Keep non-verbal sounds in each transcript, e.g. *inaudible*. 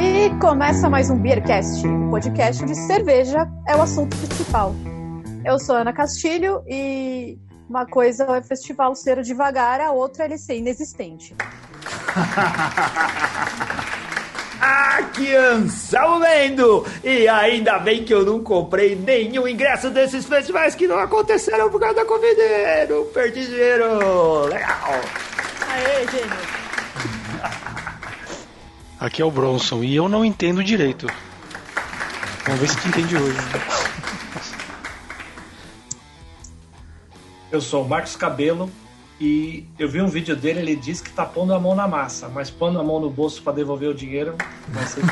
E começa mais um Beercast, um podcast de cerveja é o assunto principal. Eu sou Ana Castilho e uma coisa é o festival ser devagar, a outra é ele ser inexistente. *laughs* Que Anselmo Lendo! E ainda bem que eu não comprei nenhum ingresso desses festivais que não aconteceram por causa da Covid. Não perdi dinheiro! Legal! Aê, gênio! Aqui é o Bronson e eu não entendo direito. Vamos ver se tu entende hoje. Eu sou o Marcos Cabelo e eu vi um vídeo dele, ele disse que tá pondo a mão na massa, mas pondo a mão no bolso para devolver o dinheiro, não sei.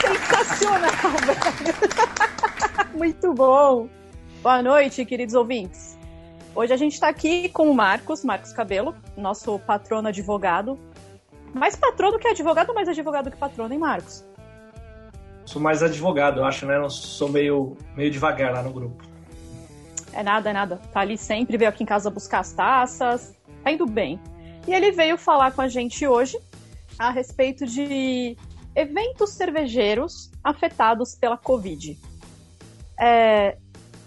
Sensacional, *laughs* velho! Muito bom! Boa noite, queridos ouvintes. Hoje a gente está aqui com o Marcos, Marcos Cabelo, nosso patrono advogado. Mais patrono que advogado, mais advogado que patrono, hein, Marcos? Sou mais advogado, eu acho, né? Eu sou meio, meio devagar lá no grupo. É nada, é nada. Tá ali sempre, veio aqui em casa buscar as taças. Tá indo bem. E ele veio falar com a gente hoje a respeito de eventos cervejeiros afetados pela Covid. É,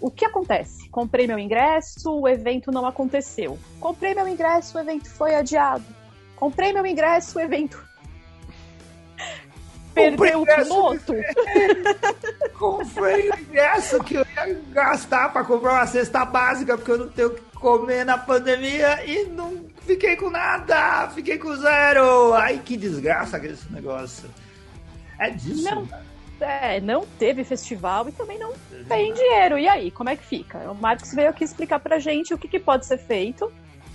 o que acontece? Comprei meu ingresso, o evento não aconteceu. Comprei meu ingresso, o evento foi adiado. Comprei meu ingresso, o evento. Perdeu o piloto. *laughs* Comprei o ingresso que eu ia gastar pra comprar uma cesta básica, porque eu não tenho o que comer na pandemia e não fiquei com nada, fiquei com zero. Ai, que desgraça que esse negócio. É disso. Não, é, não teve festival e também não tem dinheiro. E aí, como é que fica? O Marcos veio aqui explicar pra gente o que, que pode ser feito.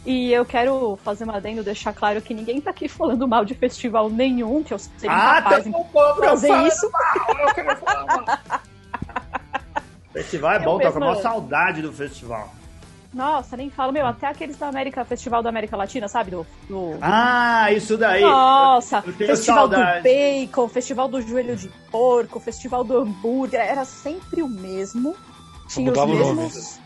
E eu quero fazer uma adendo, deixar claro que ninguém tá aqui falando mal de festival nenhum, que eu seria Ah, incapaz tem de povo fazer isso. mal, eu quero falar mal. *laughs* Festival é Eu bom, tô com a maior saudade do festival. Nossa, nem falo, meu, até aqueles da América, Festival da América Latina, sabe? Do, do- Ah, isso daí. Nossa, eu tenho Festival saudade. do Bacon, Festival do Joelho de Porco, Festival do Hambúrguer, era sempre o mesmo. Tinha os mesmos.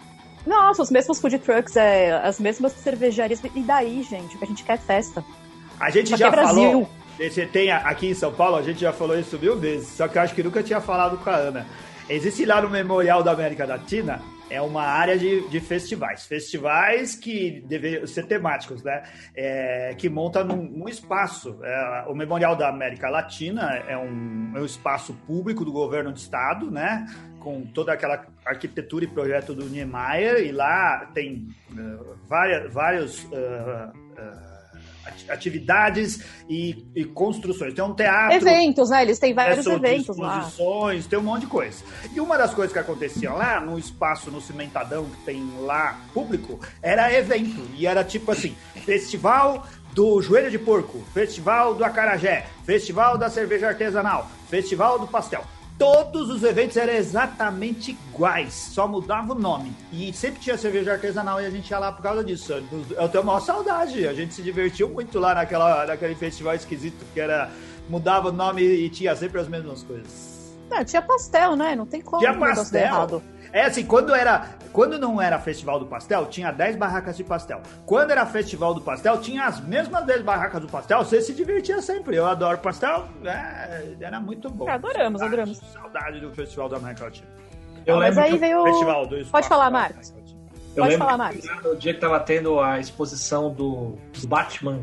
Nossa, os mesmos food trucks, é, as mesmas cervejarias. E daí, gente, a gente quer festa. A gente já é falou. Você tem aqui em São Paulo, a gente já falou isso mil vezes, só que eu acho que nunca tinha falado com a Ana. Existe lá no Memorial da América Latina, é uma área de, de festivais. Festivais que devem ser temáticos, né? É, que monta num, um espaço. É, o Memorial da América Latina é um, é um espaço público do governo do estado, né? Com toda aquela arquitetura e projeto do Niemeyer, e lá tem eh, várias, vários. eh, eh, ati- atividades e, e construções. Tem um teatro, Eventos, né? Eles têm vários eventos lá. exposições, tem um monte de coisa. E uma das coisas que acontecia lá, no espaço, no cimentadão que tem lá público, era evento. E era tipo assim, festival do joelho de porco, festival do acarajé, festival da cerveja artesanal, festival do pastel. Todos os eventos eram exatamente iguais, só mudava o nome. E sempre tinha cerveja artesanal e a gente ia lá por causa disso. Eu tenho a maior saudade, a gente se divertiu muito lá naquela, naquele festival esquisito que era mudava o nome e tinha sempre as mesmas coisas. Não, tinha pastel, né? Não tem como Tinha o pastel. É assim, quando era, quando não era festival do pastel, tinha 10 barracas de pastel. Quando era festival do pastel, tinha as mesmas 10 barracas do pastel, você se divertia sempre. Eu adoro pastel, é, era muito bom. Adoramos, Saudade, adoramos. Saudade do festival da América Latina. Eu Mas lembro aí veio. Festival do Pode falar, Marcos. Eu Pode lembro falar, que Marcos. No dia que tava tendo a exposição do, do Batman,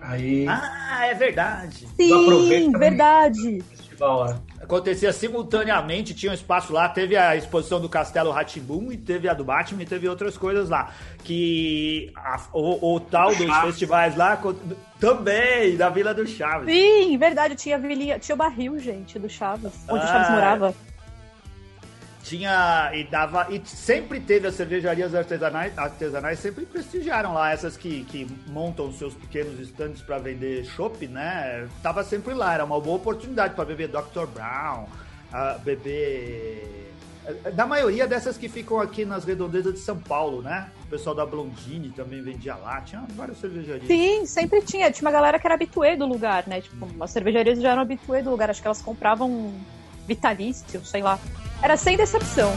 aí Ah, é verdade. Sim, verdade. o festival lá. Acontecia simultaneamente, tinha um espaço lá, teve a exposição do Castelo Ratimbum e teve a do Batman e teve outras coisas lá. Que a- o, o tal dos Chaves. festivais lá também, da Vila do Chaves. Sim, verdade. Tinha, vilinha, tinha o barril, gente, do Chaves, onde o Chaves Ah. morava. Tinha e dava e sempre teve as cervejarias artesanais, artesanais sempre prestigiaram lá essas que, que montam seus pequenos estandes para vender chopp, né? Tava sempre lá, era uma boa oportunidade para beber Dr. Brown, ah, beber da maioria dessas que ficam aqui nas redondezas de São Paulo, né? O pessoal da Blondine também vendia lá, tinha várias cervejarias. Sim, sempre tinha. Tinha uma galera que era habituê do lugar, né? Tipo, as cervejarias já eram habituê do lugar. Acho que elas compravam vitalício, sei lá. Era sem decepção.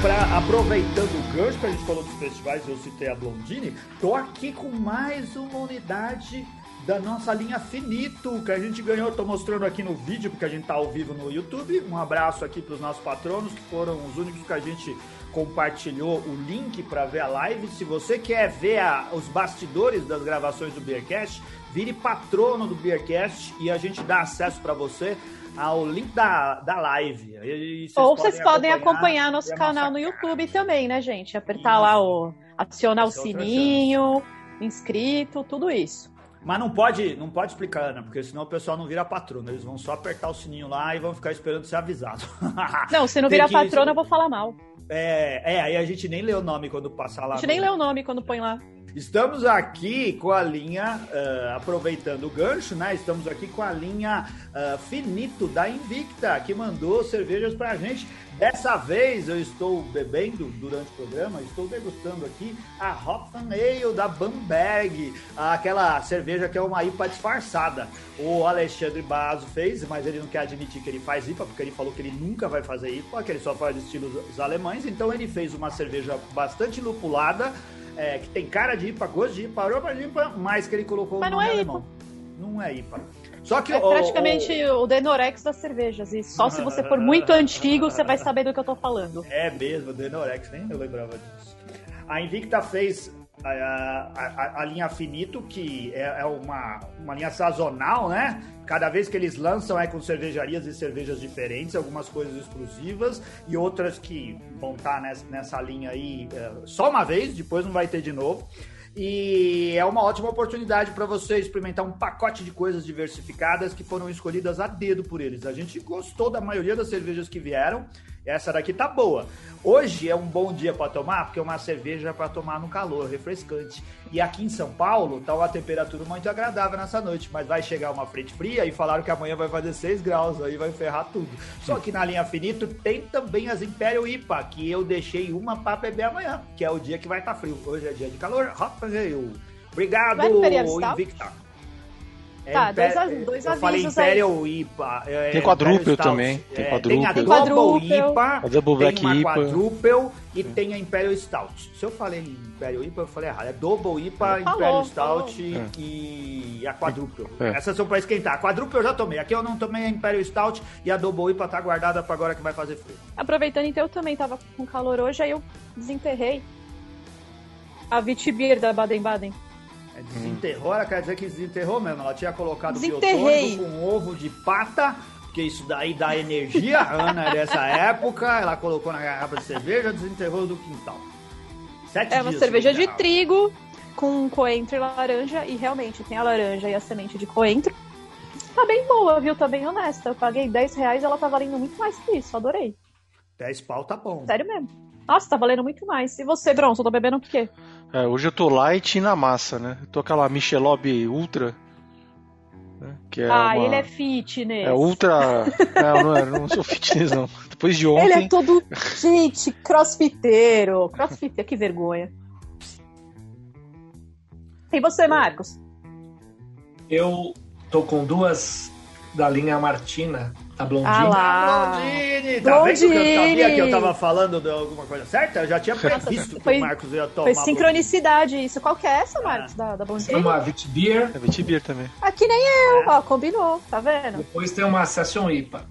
Pra, aproveitando o gancho que a gente falou dos festivais, eu citei a Blondine, tô aqui com mais uma unidade da nossa linha Finito, que a gente ganhou, tô mostrando aqui no vídeo, porque a gente tá ao vivo no YouTube. Um abraço aqui pros nossos patronos, que foram os únicos que a gente compartilhou o link para ver a live. Se você quer ver a, os bastidores das gravações do Beercast, vire patrono do Beercast e a gente dá acesso para você ao link da, da live. Vocês Ou vocês podem acompanhar, nosso canal no YouTube cara. também, né, gente? Apertar isso. lá o. acionar o sininho, inscrito, tudo isso. Mas não pode, não pode explicar, Ana, porque senão o pessoal não vira patrona. Eles vão só apertar o sininho lá e vão ficar esperando ser avisado. Não, se não virar patrona, eu vou falar mal. É, é, aí a gente nem lê o nome quando passar lá. A gente no... nem lê o nome quando põe lá. Estamos aqui com a linha, uh, aproveitando o gancho, né? Estamos aqui com a linha uh, Finito da Invicta, que mandou cervejas pra gente. Dessa vez eu estou bebendo durante o programa, estou degustando aqui a Hopfen Ale da Bamberg, aquela cerveja que é uma IPA disfarçada. O Alexandre Basso fez, mas ele não quer admitir que ele faz IPA, porque ele falou que ele nunca vai fazer IPA, que ele só faz estilos alemães. Então ele fez uma cerveja bastante lupulada, é, que tem cara de IPA, gosto de IPA, aroma de IPA, mas que ele colocou mas o nome não é alemão. IPA. Não é IPA. Só que é praticamente o, o Denorex das cervejas. E só se você for muito *laughs* antigo, você vai saber do que eu tô falando. É mesmo, Denorex, nem eu lembrava disso. A Invicta fez a, a, a, linha Finito, que é, é, uma, uma linha sazonal, né? Cada vez que eles lançam é com cervejarias e cervejas diferentes, algumas coisas exclusivas e outras que vão estar tá nessa, nessa linha aí é, só uma vez, depois não vai ter de novo. E é uma ótima oportunidade para você experimentar um pacote de coisas diversificadas que foram escolhidas a dedo por eles. A gente gostou da maioria das cervejas que vieram. Essa daqui tá boa. Hoje é um bom dia para tomar, porque é uma cerveja para tomar no calor, refrescante. E aqui em São Paulo tá uma temperatura muito agradável nessa noite, mas vai chegar uma frente fria e falaram que amanhã vai fazer 6 graus, aí vai ferrar tudo. Só que na linha Finito tem também as Imperial IPA, que eu deixei uma para beber amanhã, que é o dia que vai estar tá frio. Hoje é dia de calor. Obrigado, Invicta. É tá, dois, dois eu avisos falei Imperial aí. IPA. É, tem quadrúpel também. Tem quadrúpel. É, tem a Double IPA, a Double Black tem IPA. quadrúpel e tem a Imperial Stout. Se eu falei Imperial IPA, eu falei errado. É Double IPA, Imperial falou, Stout falou. e a quadrúpel. É. Essas são pra esquentar. A quadrúpel eu já tomei. Aqui eu não tomei a Imperial Stout e a Double IPA tá guardada pra agora que vai fazer frio. Aproveitando, então, eu também tava com calor hoje, aí eu desenterrei a Vitibir da Baden-Baden. É, desenterrou, ela quer dizer que desenterrou mesmo. Ela tinha colocado Desenterrei. com ovo de pata, porque isso daí dá energia. A Ana é dessa época, ela colocou na garrafa de cerveja, desenterrou do quintal. Sete é uma cerveja de trigo com coentro e laranja, e realmente tem a laranja e a semente de coentro. Tá bem boa, viu? Tá bem honesta. Eu paguei 10 reais e ela tá valendo muito mais que isso. Adorei. 10 pau tá bom. Sério mesmo. Nossa, tá valendo muito mais. E você, Bronson, tá bebendo o quê? É, hoje eu tô light na massa, né? Eu tô aquela Michelob Ultra. Né? Que é ah, uma... ele é fitness. É ultra. *laughs* não, não, é, não sou fitness, não. Depois de ontem. Ele é todo. Gente, crossfiteiro. Crossfiteiro, que vergonha. E você, Marcos? Eu tô com duas da linha Martina a Blondine. Ah lá. Blondine! Tá Blondine. vendo que eu sabia que eu tava falando de alguma coisa certa? Eu já tinha previsto foi, que o Marcos ia tomar. Foi sincronicidade isso. Qual que é essa, Marcos, da, da Blondine? Tem uma Vitbeer. É Vitbeer também. Aqui nem eu, é. ó, combinou, tá vendo? Depois tem uma Session IPA.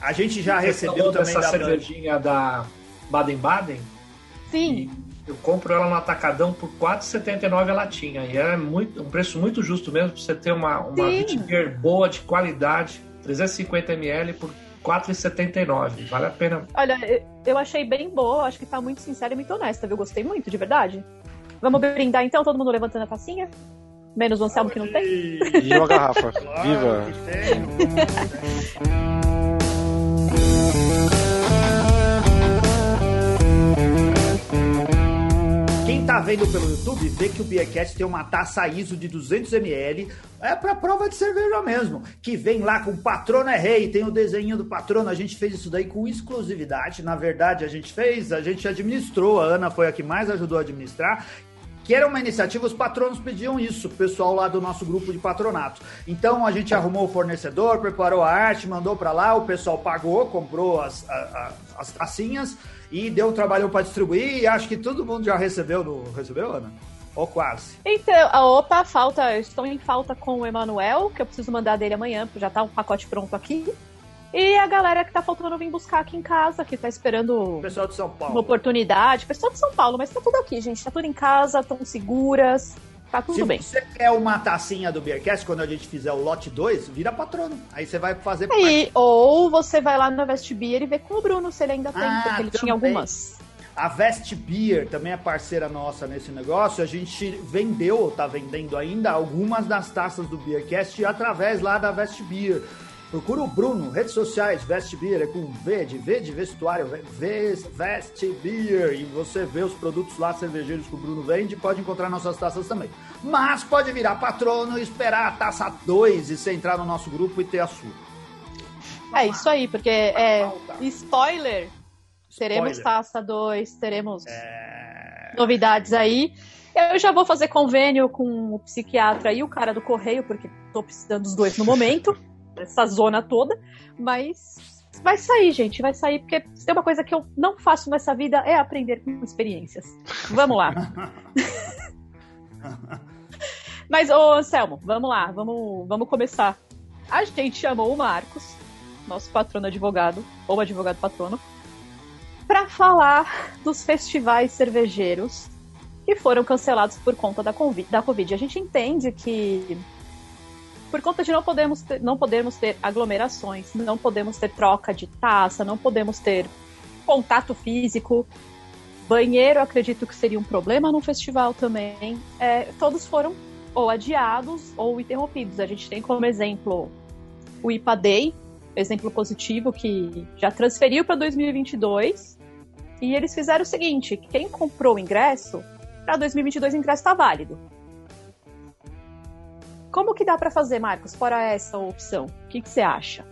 A gente já recebeu também essa da cervejinha da Baden-Baden. Sim. eu compro ela no atacadão por 4,79 a latinha. E é muito, um preço muito justo mesmo pra você ter uma, uma Vitbeer boa, de qualidade 350 ml por 4,79. Vale a pena. Olha, eu achei bem boa, acho que tá muito sincera e muito honesta, viu? Gostei muito, de verdade. Vamos brindar então, todo mundo levantando a tacinha? Menos o Anselmo que não tem? E a garrafa. Viva! Tá vendo pelo YouTube, vê que o Beercast tem uma taça ISO de 200ml, é pra prova de cerveja mesmo, que vem lá com patrono é rei, tem o desenho do patrono, a gente fez isso daí com exclusividade, na verdade a gente fez, a gente administrou, a Ana foi a que mais ajudou a administrar, que era uma iniciativa, os patronos pediam isso, o pessoal lá do nosso grupo de patronato. Então a gente arrumou o fornecedor, preparou a arte, mandou para lá, o pessoal pagou, comprou as, a, a, as tacinhas e deu um trabalho para distribuir e acho que todo mundo já recebeu, no, recebeu, Ana? Ou quase. Então, a opa, falta, estou em falta com o Emanuel, que eu preciso mandar dele amanhã, porque já tá um pacote pronto aqui. E a galera que tá faltando vir buscar aqui em casa, que tá esperando pessoal de São Paulo. uma oportunidade. Pessoal de São Paulo, mas tá tudo aqui, gente. Tá tudo em casa, tão seguras. Tá tudo Se bem. você quer uma tacinha do Beercast, quando a gente fizer o lote 2, vira patrono. Aí você vai fazer Aí, ou você vai lá na Vest Beer e vê com o Bruno se ele ainda tem, Ah, porque ele tinha algumas. A Vest Beer também é parceira nossa nesse negócio. A gente vendeu, ou tá vendendo ainda, algumas das taças do Beercast através lá da Vest Beer. Procura o Bruno, redes sociais, Vest Beer, é com V de V de vestuário, V- Vest Beer. E você vê os produtos lá cervejeiros que o Bruno vende, pode encontrar nossas taças também. Mas pode virar patrono e esperar a taça 2 e você entrar no nosso grupo e ter a sua. É isso aí, porque é spoiler. Teremos Spoiler. taça 2, teremos É... novidades aí. Eu já vou fazer convênio com o psiquiatra e o cara do correio, porque tô precisando dos dois no momento, *laughs* essa zona toda. Mas vai sair, gente, vai sair, porque se tem uma coisa que eu não faço nessa vida é aprender com experiências. Vamos lá. *laughs* Mas, ô Anselmo, vamos lá, vamos, vamos começar. A gente chamou o Marcos, nosso patrono advogado, ou advogado patrono, para falar dos festivais cervejeiros que foram cancelados por conta da. Da COVID. A gente entende que por conta de não podemos ter, não podemos ter aglomerações, não podemos ter troca de taça, não podemos ter contato físico. Banheiro, acredito que seria um problema no festival também. É, todos foram ou adiados ou interrompidos. A gente tem como exemplo o IPA Day, exemplo positivo que já transferiu para 2022. E eles fizeram o seguinte: quem comprou o ingresso, para 2022 o ingresso está válido. Como que dá para fazer, Marcos, fora essa opção? O que, que você acha?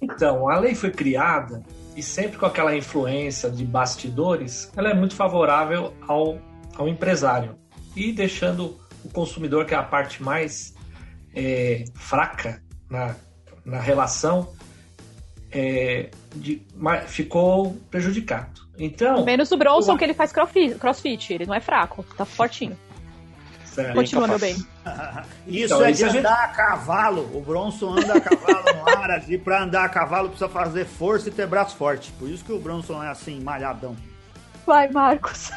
Então, a lei foi criada e sempre com aquela influência de bastidores, ela é muito favorável ao, ao empresário e deixando o consumidor, que é a parte mais é, fraca na, na relação, é, de, ficou prejudicado. Então, Menos o Bronson, eu- que ele faz crossfit, crossfit, ele não é fraco, tá fortinho. Certo. Continua, meu bem. *laughs* Isso Então, é isso de gente- andar a cavalo. O Bronson anda a cavalo no ar e pra andar a cavalo precisa fazer força e ter braço forte. Por isso que o Bronson é assim, malhadão. Vai, Marcos.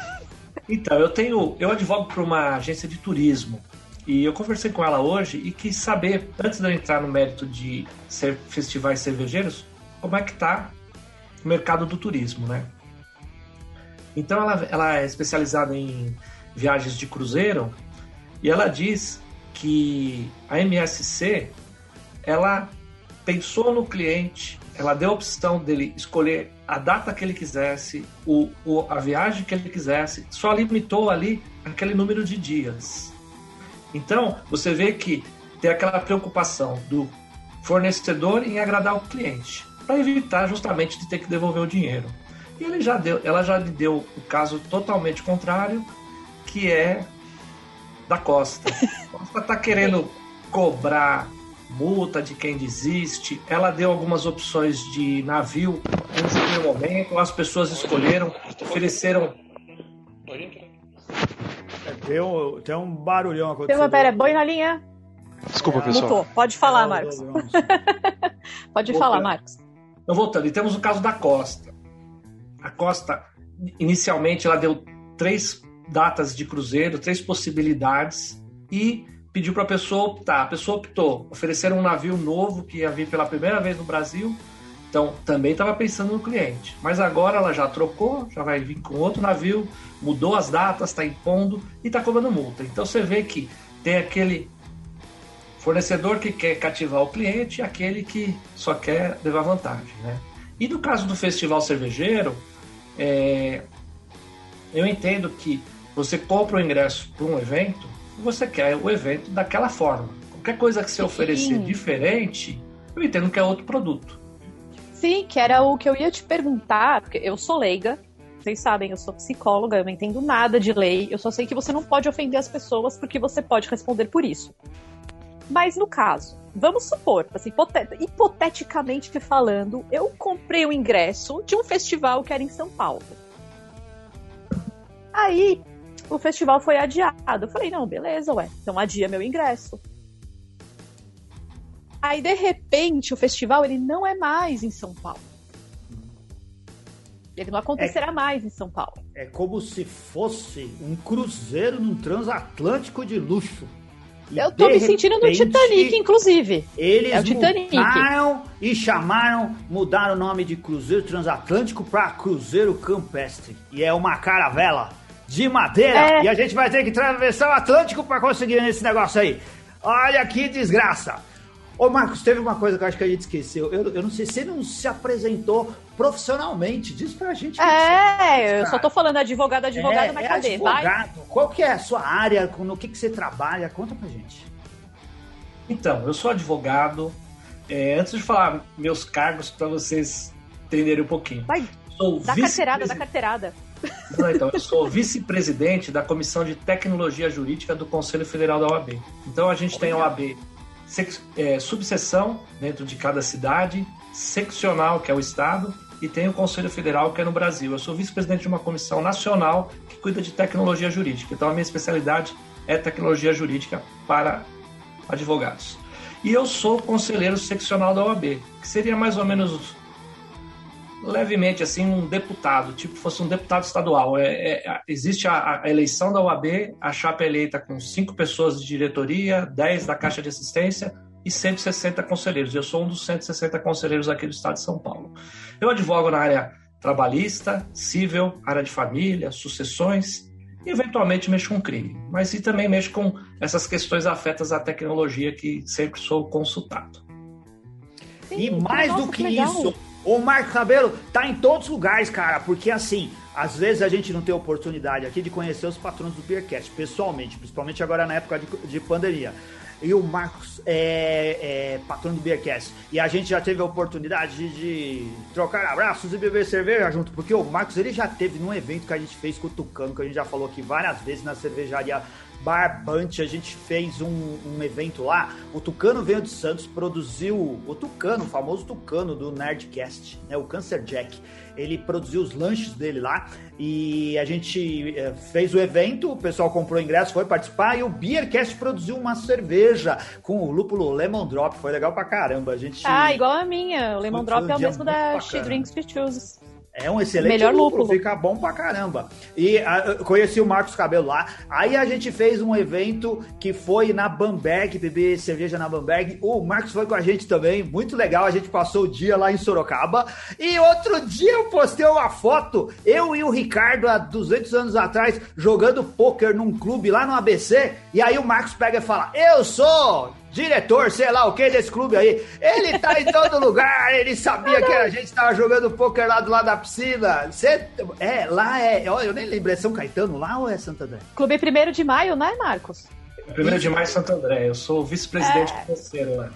Então, eu tenho, eu advogo para uma agência de turismo e eu conversei com ela hoje e quis saber, antes de eu entrar no mérito de ser festivais cervejeiros, como é que tá o mercado do turismo, né? Então, ela, ela é especializada em viagens de cruzeiro e ela diz que a MSC ela pensou no cliente, ela deu a opção dele escolher a data que ele quisesse, o, o- a viagem que ele quisesse, só limitou ali aquele número de dias. Então, você vê que tem aquela preocupação do fornecedor em agradar o cliente, para evitar justamente de ter que devolver o dinheiro. E ele já deu, ela já lhe deu o caso totalmente contrário, que é da Costa. A *laughs* Costa está querendo cobrar multa de quem desiste. Ela deu algumas opções de navio no primeiro momento. As pessoas escolheram, ofereceram. É, tem, um, tem um barulhão Tem acontecendo. uma, pera, boi na linha. Desculpa, pessoal. Mutou. Pode falar, É, Marcos. *laughs* Pode falar, Marcos. Então, voltando, e temos o caso da Costa. A Costa, inicialmente, ela deu três datas de cruzeiro, três possibilidades e pediu para a pessoa optar. A pessoa optou, ofereceram um navio novo que ia vir pela primeira vez no Brasil. Então, também estava pensando no cliente. Mas agora ela já trocou, já vai vir com outro navio, mudou as datas, está impondo e está cobrando multa. Então, você vê que tem aquele fornecedor que quer cativar o cliente e aquele que só quer levar vantagem, né? E no caso do festival cervejeiro, é, eu entendo que você compra o ingresso para um evento você quer o evento daquela forma. Qualquer coisa que você Sim. oferecer diferente, eu entendo que é outro produto. Sim, que era o que eu ia te perguntar, porque eu sou leiga, Vocês sabem, eu sou psicóloga, eu não entendo nada de lei, eu só sei que você não pode ofender as pessoas porque você pode responder por isso. Mas no caso, vamos supor, assim, hipoteticamente falando, eu comprei o um ingresso de um festival que era em São Paulo. Aí, o festival foi adiado. Eu falei, não, beleza, ué, então adia meu ingresso. Aí, de repente, o festival ele não é mais em São Paulo. Ele não acontecerá é, mais em São Paulo. É como se fosse um cruzeiro num transatlântico de luxo. E Eu tô me sentindo no Titanic, inclusive. Eles é o Titanic. mudaram e chamaram, mudaram o nome de Cruzeiro Transatlântico para Cruzeiro Campestre. E é uma caravela de madeira. É. E a gente vai ter que atravessar o Atlântico para conseguir esse negócio aí. Olha que desgraça. Ô Marcos, teve uma coisa que eu acho que a gente esqueceu. Eu, eu não sei se você não se apresentou profissionalmente. Diz pra gente. É, eu só tô falando advogado, advogado, é, mas é cadê? Advogado. Vai. Qual que é a sua área? No que, que você trabalha? Conta pra gente. Então, eu sou advogado. É, antes de falar meus cargos, para vocês entenderem um pouquinho. Vai, sou dá carteirada, dá carteirada. Não, então, eu sou vice-presidente da Comissão de Tecnologia Jurídica do Conselho Federal da OAB. Então, a gente tem a OAB é, subseção dentro de cada cidade, seccional, que é o Estado, e tem o Conselho Federal, que é no Brasil. Eu sou vice-presidente de uma comissão nacional que cuida de tecnologia jurídica. Então, a minha especialidade é tecnologia jurídica para advogados. E eu sou conselheiro seccional da OAB, que seria mais ou menos levemente assim um deputado, tipo fosse um deputado estadual. É, é existe a, a, eleição da UAB, a chapa é eleita com cinco pessoas de diretoria, 10 da Caixa de Assistência e 160 conselheiros. Eu sou um dos 160 conselheiros aqui do estado de São Paulo. Eu advogo na área trabalhista, civil, área de família, sucessões e eventualmente mexo com crime. Mas e também mexo com essas questões afetas à tecnologia que sempre sou consultado. Sim, e mais do que legal. isso, o Marco Cabelo tá em todos os lugares, cara, porque assim, às vezes a gente não tem oportunidade aqui de conhecer os patrões do Beercast pessoalmente, principalmente agora na época de, de pandemia. E o Marcos é, é, patrão do Beercast. E a gente já teve a oportunidade de, de, trocar abraços e beber cerveja junto, porque o Marcos ele já teve num evento que a gente fez com o Tucano, que a gente já falou aqui várias vezes na cervejaria Barbante, a gente fez um, um, evento lá. O Tucano veio de Santos, produziu o Tucano, o famoso Tucano do Nerdcast, né? O Cancer Jack. Ele produziu os lanches dele lá e a gente é, fez o evento, o pessoal comprou ingresso, foi participar e o Beercast produziu uma cerveja com o lúpulo Lemon Drop, foi legal pra caramba. A gente Ah, igual a minha. O Lemon Drop é o mesmo da She Drinks We Choose. É um excelente Melhor lúpulo, fica bom pra caramba. E a, conheci o Marcos Cabelo lá. Aí a gente fez um evento que foi na Bamberg, beber cerveja na Bamberg. O Marcos foi com a gente também, muito legal. A gente passou o dia lá em Sorocaba. E outro dia eu postei uma foto, eu e o Ricardo, há 200 anos atrás, jogando pôquer num clube lá no ABC. E aí o Marcos pega e fala: Eu sou diretor, sei lá o que desse clube aí. Ele tá em todo lugar, ele sabia que a gente tava jogando poker lá do lado da piscina. Cê, é, lá é. Olha, eu nem lembro, é São Caetano lá ou é Santo André? Clube 1 de maio, né, Marcos? 1 de maio Santo André, eu sou vice-presidente é... financeiro lá.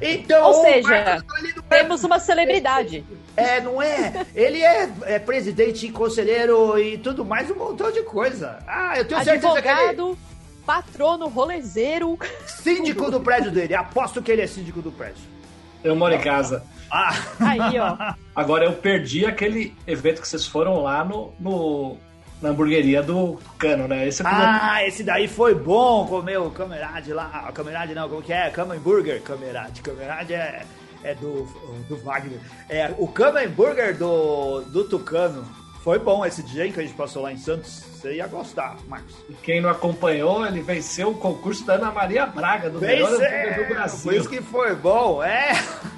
Então, Ou seja, temos uma celebridade. É, não é? Ele é, é presidente, conselheiro e tudo mais, um montão de coisa. Ah, eu tenho Advogado, certeza que ele patrono, rolezeiro. Síndico do prédio dele. Aposto que ele é síndico do prédio. Eu moro em casa. Ah. Aí, ó. *laughs* Agora eu perdi aquele evento que vocês foram lá no, no na hamburgueria do Cano, né? Esse ah, esse daí foi bom, comer o camerade lá. Camerade não, como que é? Cama Burger, camerade. Camerade é, é do, do Wagner. É, o Cama Burger do, do Tucano foi bom esse dia que a gente passou lá em Santos. Você ia gostar, Marcos. E quem não acompanhou, ele venceu o concurso da Ana Maria Braga, do Venceu! melhor do Brasil. Por isso que foi bom, é.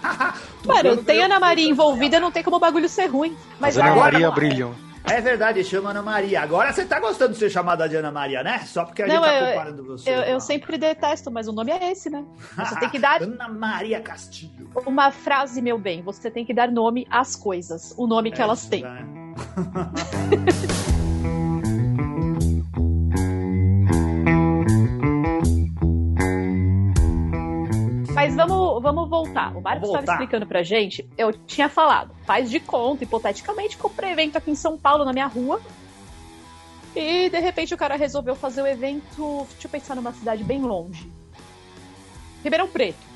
*laughs* Mano, tem Ana Maria envolvida, não tem como o bagulho ser ruim. Mas Ana Maria brilham. É verdade, chama Ana Maria. Agora você tá gostando de ser chamada de Ana Maria, né? Só porque a não, gente tá eu, comparando você. Eu, eu, sempre detesto, mas o nome é esse, né? Você tem que dar. *laughs* Ana Maria Castilho. Uma frase, meu bem. Você tem que dar nome às coisas. O nome que é, elas têm. É. *laughs* Mas vamos, vamos voltar. O Marcos estava explicando pra gente. Eu tinha falado, faz de conta, hipoteticamente, comprei evento aqui em São Paulo, na minha rua. E de repente o cara resolveu fazer o evento. Deixa eu pensar numa cidade bem longe. Ribeirão Preto.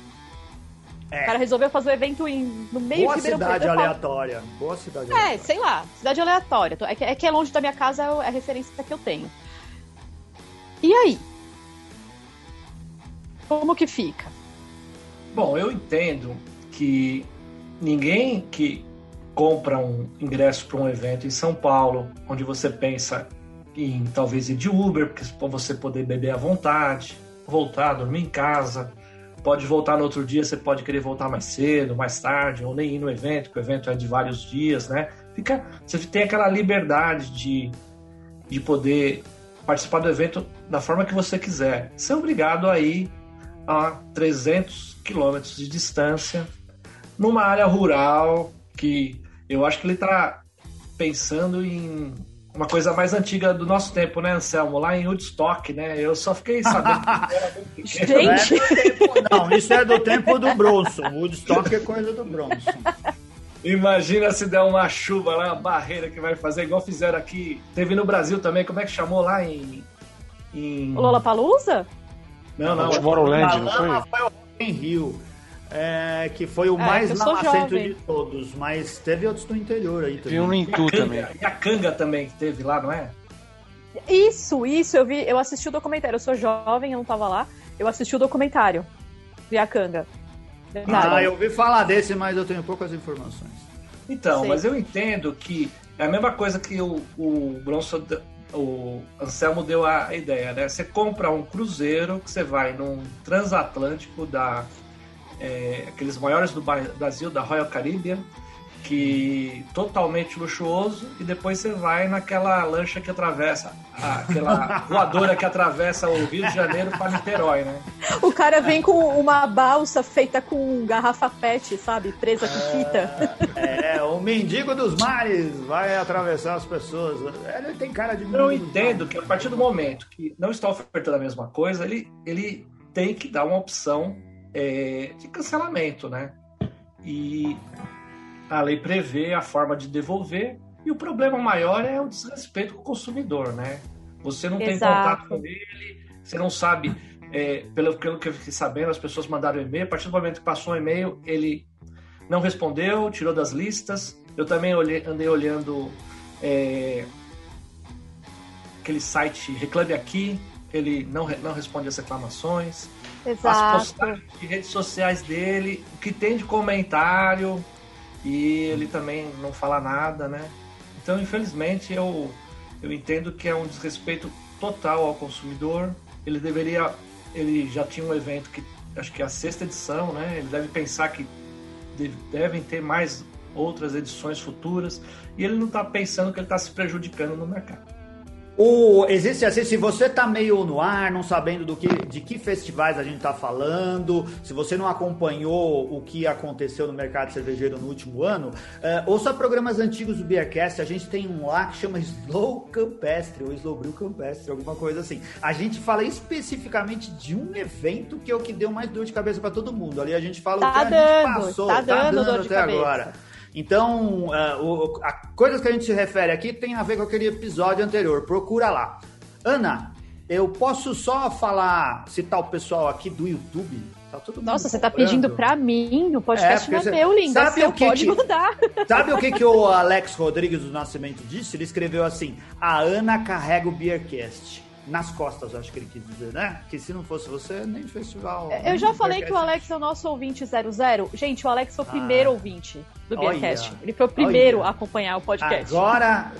É. O cara resolveu fazer o evento em, no meio Boa de Ribeirão cidade Preto. aleatória. Boa cidade É, aleatória. sei lá, cidade aleatória. É que, é que é longe da minha casa, é a referência que eu tenho. E aí? Como que fica? Bom, eu entendo que ninguém que compra um ingresso para um evento em São Paulo, onde você pensa em talvez ir de Uber, porque você poder beber à vontade, voltar, dormir em casa, pode voltar no outro dia, você pode querer voltar mais cedo, mais tarde, ou nem ir no evento, porque o evento é de vários dias, né? Fica, você tem aquela liberdade de, de poder participar do evento da forma que você quiser. Você é obrigado a ir a 300 quilômetros de distância, numa área rural, que eu acho que ele está pensando em uma coisa mais antiga do nosso tempo, né, Anselmo? Lá em Woodstock, né? Eu só fiquei sabendo. Gente! Não, isso é do tempo do Bronson. Woodstock é coisa do Bronson. Imagina se der uma chuva lá, uma barreira que vai fazer, igual fizeram aqui. Teve no Brasil também, como é que chamou lá em. em... O Lollapalooza? Não, não. Tomorrowland, não foi? foi o in Rio. É, que foi o É, mais jovem. de todos, mas teve outros do interior aí Tem um no também. Intu também. E a canga também que teve lá, não é? Isso, isso, eu vi, eu assisti o documentário. Eu sou jovem, eu não tava lá. Eu assisti o documentário. Vi a canga. Verdade. Ah, eu ouvi falar desse, mas eu tenho poucas informações. Então, Sei. mas eu entendo que é a mesma coisa que o, o Bronson, o Anselmo deu a ideia, né? Você compra um cruzeiro que você vai num transatlântico da é, aqueles maiores do Brasil, da Royal Caribbean, que totalmente luxuoso, e depois você vai naquela lancha que atravessa, aquela *laughs* voadora que atravessa o Rio de Janeiro para Niterói, né? O cara vem com uma balsa feita com garrafa pet, sabe? Presa com fita. É, o mendigo dos mares vai atravessar as pessoas. Ele tem cara de mendigo Eu entendo que a partir do momento que não está ofertando a mesma coisa, ele, ele tem que dar uma opção é, de cancelamento, né? E a lei prevê a forma de devolver, e o problema maior é o desrespeito com o consumidor, né? Você não tem Exato. contato com ele, você não sabe, é, pelo, pelo que eu fiquei sabendo, as pessoas mandaram e-mail, a partir do momento que passou o e-mail, ele não respondeu, tirou das listas. Eu também olhei- andei olhando é, aquele site Reclame Aqui, ele não, não responde as reclamações. As Exato. postagens de redes sociais dele, o que tem de comentário, e ele também não fala nada, né? Então, infelizmente, eu, eu entendo que é um desrespeito total ao consumidor. Ele deveria. Ele já tinha um evento que acho que é a sexta edição, né? Ele deve pensar que deve- devem ter mais outras edições futuras, e ele não está pensando que ele está se prejudicando no mercado. O, existe assim, se você tá meio no ar, não sabendo do que, de que festivais a gente tá falando, se você não acompanhou o que aconteceu no mercado cervejeiro no último ano, eh, ouça programas antigos do Beercast, a gente tem um lá que chama Slow Campestre, ou Slow Brew Campestre, alguma coisa assim. A gente fala especificamente de um evento que é o que deu mais dor de cabeça para todo mundo. Ali a gente fala Tá o que a gente dando, passou, tá dando dor de até cabeça. agora. Então, o- a coisas que a gente se refere aqui tem a ver com aquele episódio anterior. Procura lá. Ana, eu posso só falar, citar o pessoal aqui do YouTube? Tá todo mundo Nossa, você tá pedindo pra mim? O podcast É, não é meu, linda. sabe o que pode que- mudar. *laughs* Sabe o que, que o Alex Rodrigues do Nascimento disse? Ele escreveu assim: A Ana carrega o Beercast. Nas costas, acho que ele quis dizer, né? Que se não fosse você, nem festival. Eu nem já falei que o. Alex é o nosso ouvinte 00. Gente, o Alex foi o primeiro ouvinte do Ah. Beercast. Ele foi o primeiro Olha. a acompanhar o podcast. Agora,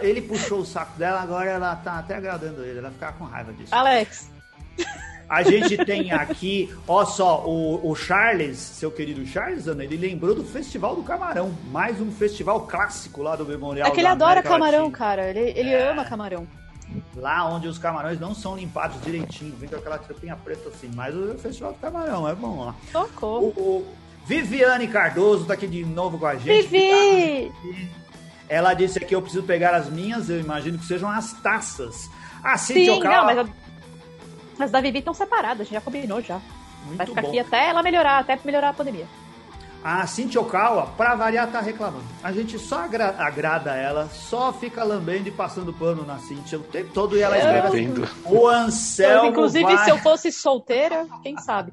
ele puxou o saco dela, agora ela tá até agradando ele. Ela ficar com raiva disso. Alex, A gente tem aqui, ó só, o, o Charles, seu querido Charles, Ana, ele lembrou do Festival do Camarão. Mais um festival clássico lá do Memorial é que ele adora América camarão, Latina. cara. Ele, ele É. ama camarão. Lá onde os camarões não são limpados direitinho, vem com aquela trapinha preta assim. Mas o Festival do Camarão é bom lá. O, Socorro. o Viviane Cardoso tá aqui de novo com a gente. Vivi! Ela disse aqui, eu preciso pegar as minhas, eu imagino que sejam as taças. A Cintia Sim, Ocala- não, mas a- as da Vivi estão separadas, já combinou já. Muito Vai ficar bom. aqui até ela melhorar, até melhorar a pandemia. A Cintia Okawa, pra variar, tá reclamando. A gente só agra agrada ela, só fica lambendo e passando pano na Cintia o tempo todo e ela escreve assim. O Anselmo. Inclusive, vai... se eu fosse solteira, quem sabe?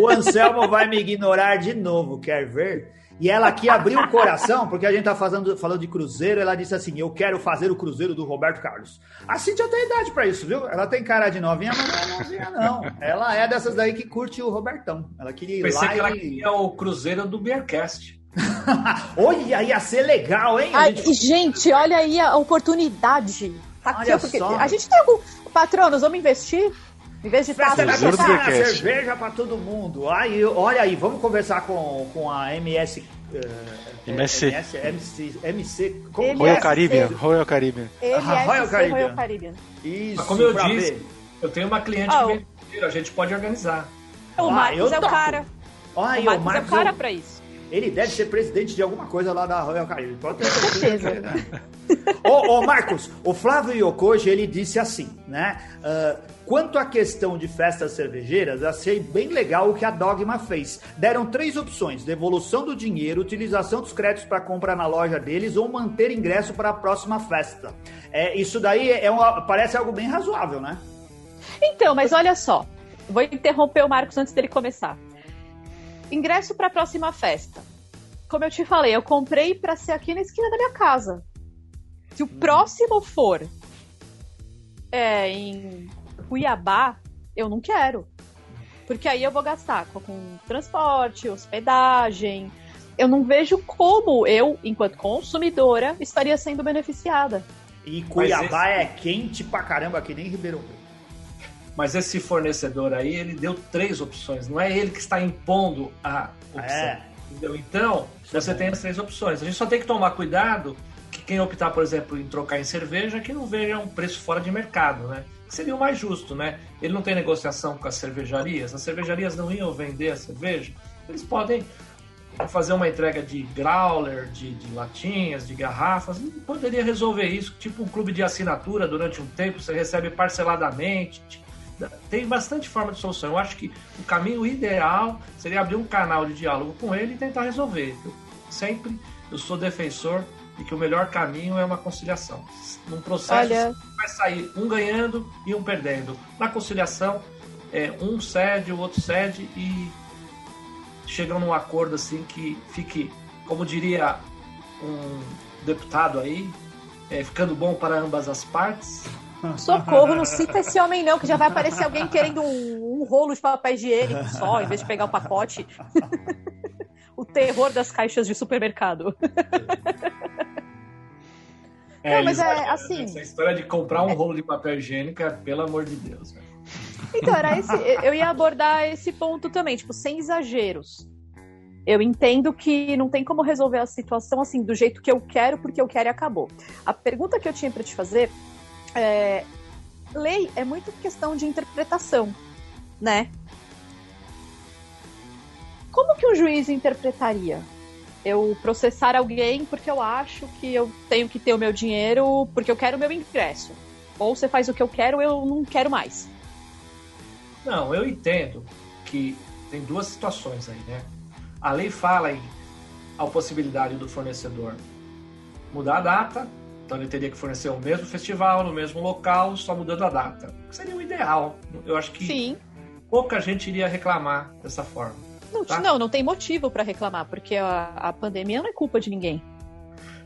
O Anselmo vai me ignorar de novo, quer ver? E ela aqui abriu o coração, porque a gente tá fazendo, falando de Cruzeiro, ela disse assim: Eu quero fazer o Cruzeiro do Roberto Carlos. A Cintia tem idade para isso, viu? Ela tem cara de novinha, mas não é novinha, não. Ela é dessas daí que curte o Robertão. Ela queria ir Pensei lá que ela queria o Cruzeiro do Bearcast. *laughs* olha, ia ser legal, hein? Ai, gente... gente, olha aí a oportunidade. Tá aqui, porque a gente tem algum. Patronos, vamos investir? Em vez de taça, vai cerveja para todo mundo. Aí, olha aí, vamos conversar com, com a MS. Uh, MSC. MS, MC, MC como Royal Caribbean. Royal Caribbean. Ah, Royal Caribbean. Royal Caribbean. Isso, Mas como eu disse, ver. eu tenho uma cliente oh. que vem a gente pode organizar. O ah, Marcos é o cara. Olha, o Marcos, o Marcos é o cara para isso. Ele deve ser presidente de alguma coisa lá da Royal Caribbean. Pode ter certeza. *laughs* ô, ô, Marcos, o Flávio Yokoji, ele disse assim, né? Uh, quanto à questão de festas cervejeiras, achei bem legal o que a Dogma fez. Deram três opções: devolução do dinheiro, utilização dos créditos para compra na loja deles ou manter ingresso para a próxima festa. É, isso daí é uma, parece algo bem razoável, né? Então, mas olha só. Vou interromper o Marcos antes dele começar. Ingresso para a próxima festa. Como eu te falei, eu comprei para ser aqui na esquina da minha casa. Se o próximo for é, em Cuiabá, eu não quero. Porque aí eu vou gastar com, com transporte, hospedagem. Eu não vejo como eu, enquanto consumidora, estaria sendo beneficiada. E Cuiabá esse... é quente pra caramba, que nem Ribeirão Preto. Mas esse fornecedor aí, ele deu três opções. Não é ele que está impondo a opção. É. Entendeu? Então, você tem as três opções. A gente só tem que tomar cuidado que quem optar, por exemplo, em trocar em cerveja, que não veja um preço fora de mercado, né? Que seria o mais justo, né? Ele não tem negociação com as cervejarias. As cervejarias não iam vender a cerveja. Eles podem fazer uma entrega de growler, de, de latinhas, de garrafas, poderia resolver isso, tipo um clube de assinatura durante um tempo, você recebe parceladamente, tem bastante forma de solução. Eu acho que o caminho ideal seria abrir um canal de diálogo com ele e tentar resolver. Eu sempre eu sou defensor de que o melhor caminho é uma conciliação. Num processo Olha... vai sair um ganhando e um perdendo. Na conciliação, é, um cede, o outro cede e chegam num acordo assim que fique, como diria um deputado aí, é, ficando bom para ambas as partes. Socorro, não cita esse homem não, que já vai aparecer alguém querendo um, um rolo de papel higiênico só, em vez de pegar o pacote. o terror das caixas de supermercado. É, não, mas é assim. Essa história de comprar um rolo de papel higiênico é pelo amor de Deus. Então, era esse, eu ia abordar esse ponto também, tipo, sem exageros. Eu entendo que não tem como resolver a situação assim, do jeito que eu quero, porque eu quero e acabou. A pergunta que eu tinha para te fazer é, lei é muito questão de interpretação, né? Como que um juiz interpretaria? Eu processar alguém porque eu acho que eu tenho que ter o meu dinheiro porque eu quero o meu ingresso. Ou você faz o que eu quero, eu não quero mais. Não, eu entendo que tem duas situações aí, né? A lei fala em a possibilidade do fornecedor mudar a data então ele teria que fornecer o mesmo festival, no mesmo local, só mudando a data. Seria o ideal. Eu acho que Sim. pouca gente iria reclamar dessa forma. Não, tá? não, não tem motivo para reclamar, porque a, a pandemia não é culpa de ninguém.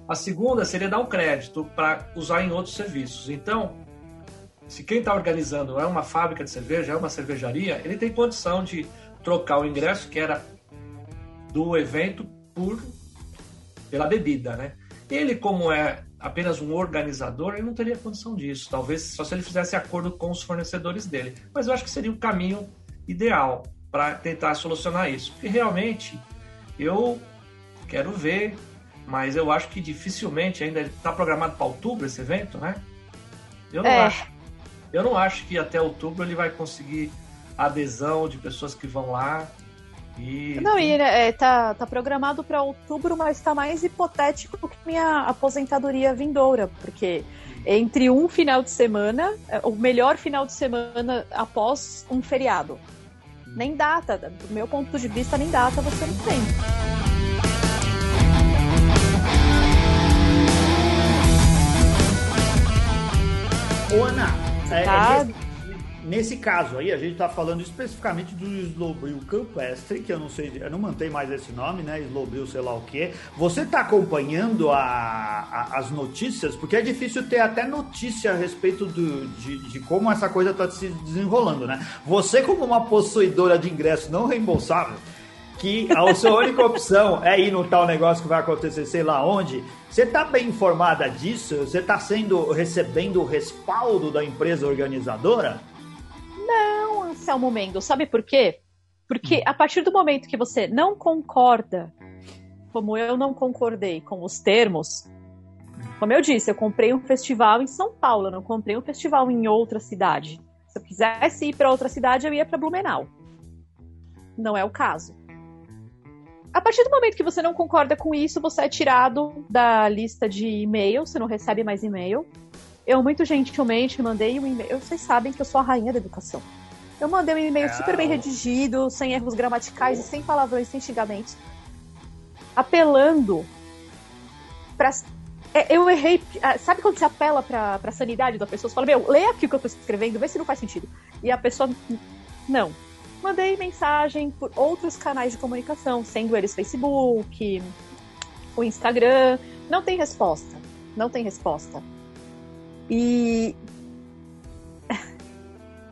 A segunda seria dar um crédito para usar em outros serviços. Então, se quem está organizando é uma fábrica de cerveja, é uma cervejaria, ele tem condição de trocar o ingresso que era do evento por pela bebida, né? Ele, como é apenas um organizador, ele não teria condição disso. Talvez só se ele fizesse acordo com os fornecedores dele. Mas eu acho que seria o caminho ideal para tentar solucionar isso. Porque realmente eu quero ver, mas eu acho que dificilmente ainda está programado para outubro esse evento, né? Eu não é. acho. Eu não acho que até outubro ele vai conseguir adesão de pessoas que vão lá. Não, e é, tá, tá programado para outubro, mas tá mais hipotético que minha aposentadoria vindoura, porque entre um final de semana, é, o melhor final de semana após um feriado. Nem data, do meu ponto de vista, nem data você não tem. Ô, Ana, é, tá. é nesse, caso aí, a gente está falando especificamente do Slowbril Campestre, que eu não sei, eu não mantenho mais esse nome, né? Slowbril, sei lá o que. Você está acompanhando a, a, as notícias? Porque é difícil ter até notícia a respeito do, de, de como essa coisa está se desenrolando, né? Você, como uma possuidora de ingresso não reembolsável, que a sua única *laughs* opção é ir no tal negócio que vai acontecer sei lá onde, você está bem informada disso? Você está sendo recebendo o respaldo da empresa organizadora? Não, Anselmo Mendes. Sabe por quê? Porque hum. a partir do momento que você não concorda, como eu não concordei com os termos, como eu disse, eu comprei um festival em São Paulo, eu não comprei um festival em outra cidade. Se eu quisesse ir para outra cidade, eu ia para Blumenau. Não é o caso. A partir do momento que você não concorda com isso, você é tirado da lista de e-mail, você não recebe mais e-mail. Eu, muito gentilmente, mandei um e-mail. Vocês sabem que eu sou a rainha da educação. Eu mandei um e-mail é. super bem redigido, sem erros gramaticais e sem palavrões, sem xingamentos, apelando para. É, eu errei. Ah, sabe quando você apela pra, pra sanidade da pessoa? Você fala, meu, lê aqui o que eu tô escrevendo, vê se não faz sentido. E a pessoa. Não mandei mensagem por outros canais de comunicação, sendo eles Facebook, o Instagram. Não tem resposta. Não tem resposta. E.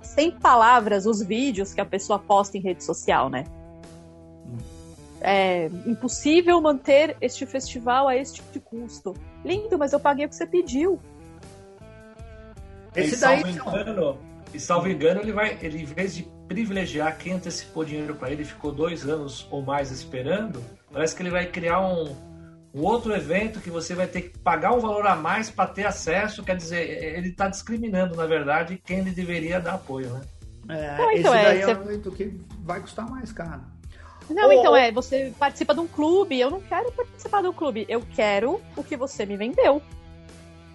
Sem palavras, os vídeos que a pessoa posta em rede social, né? É impossível manter este festival a este tipo de custo. Lindo, mas eu paguei o que você pediu. Esse daí. Engano, e salvo engano, ele vai, ele em vez de privilegiar quem antecipou dinheiro para ele, ficou dois anos ou mais esperando, parece que ele vai criar um, um outro evento que você vai ter que pagar um valor a mais para ter acesso. Quer dizer, ele está discriminando, na verdade, quem ele deveria dar apoio, né? É, então, esse é, daí é, um evento que vai custar mais caro. Não, então é, você participa de um clube. Eu não quero participar do clube. Eu quero o que você me vendeu.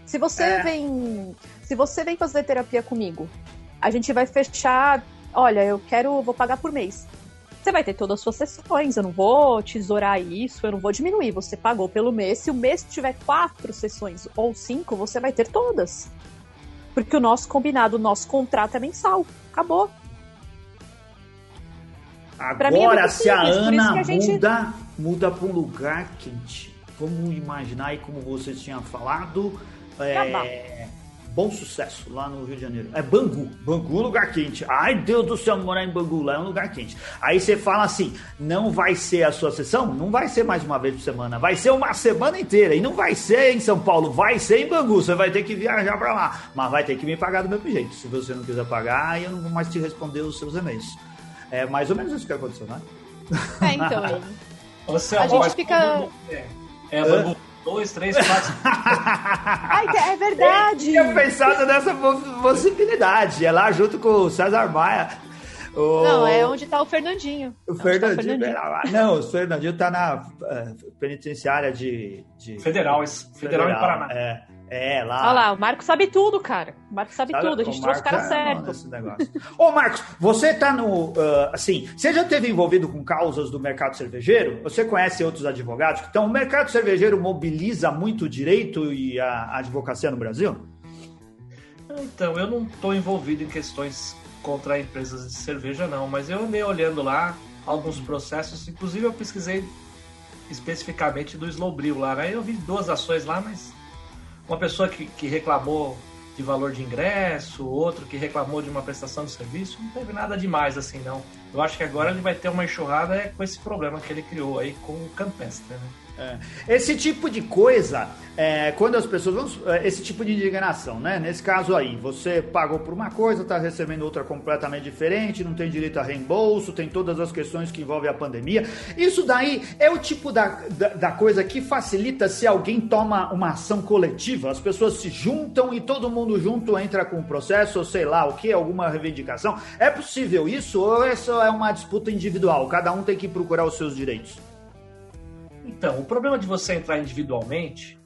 Se você é. vem. Se você vem fazer terapia comigo, a gente vai fechar olha, eu quero, vou pagar por mês. Você vai ter todas as suas sessões, eu não vou tesourar isso, eu não vou diminuir. Você pagou pelo mês. Se o mês tiver quatro sessões ou cinco, você vai ter todas. Porque o nosso combinado, o nosso contrato é mensal. Acabou. Agora, é se a Ana a gente... muda, muda para um lugar quente. Vamos imaginar aí como você tinha falado. É, bom sucesso lá no Rio de Janeiro. É Bangu. Bangu, lugar quente. Ai, Deus do céu, morar em Bangu lá é um lugar quente. Aí você fala assim: não vai ser a sua sessão? Não vai ser mais uma vez por semana. Vai ser uma semana inteira. E não vai ser em São Paulo, vai ser em Bangu. Você vai ter que viajar para lá. Mas vai ter que me pagar do mesmo jeito. Se você não quiser pagar, eu não vou mais te responder os seus e-mails. É mais ou menos isso que aconteceu, né? É, então. *laughs* Você a gente fica. É, é Bangu dois, três, quatro. *laughs* Ai, é verdade. Eu tinha pensado nessa possibilidade. É lá junto com o César Maia. O... Não, é onde está o Fernandinho. O Fernandinho, tá o Fernandinho. Não, o Fernandinho está na uh, penitenciária de, de... Federal, Federal, Federal em Paraná. É. É, lá. Olha lá, o Marcos sabe tudo, cara. O Marcos sabe, sabe tudo, a gente trouxe o cara é certo. Ô, Marcos, você tá no. Uh, assim, você já teve envolvido com causas do mercado cervejeiro? Você conhece outros advogados? Então, o mercado cervejeiro mobiliza muito o direito e a advocacia no Brasil? Então, eu não estou envolvido em questões contra empresas de cerveja, não, mas eu andei olhando lá alguns processos, inclusive eu pesquisei especificamente do Slowbril lá, né? Eu vi duas ações lá, mas uma pessoa que, que reclamou de valor de ingresso, outro que reclamou de uma prestação de serviço, não teve nada demais assim, não. Eu acho que agora ele vai ter uma enxurrada é, com esse problema que ele criou aí com o Campestre, né? É. Esse tipo de coisa, é, quando as pessoas vão. É, esse tipo de indignação, né? Nesse caso aí, você pagou por uma coisa, está recebendo outra completamente diferente, não tem direito a reembolso, tem todas as questões que envolvem a pandemia. Isso daí é o tipo da, da, da coisa que facilita se alguém toma uma ação coletiva, as pessoas se juntam e todo mundo junto entra com o processo, ou sei lá o que, alguma reivindicação. É possível isso ou isso é uma disputa individual? Cada um tem que procurar os seus direitos. Então, o problema de você entrar individualmente,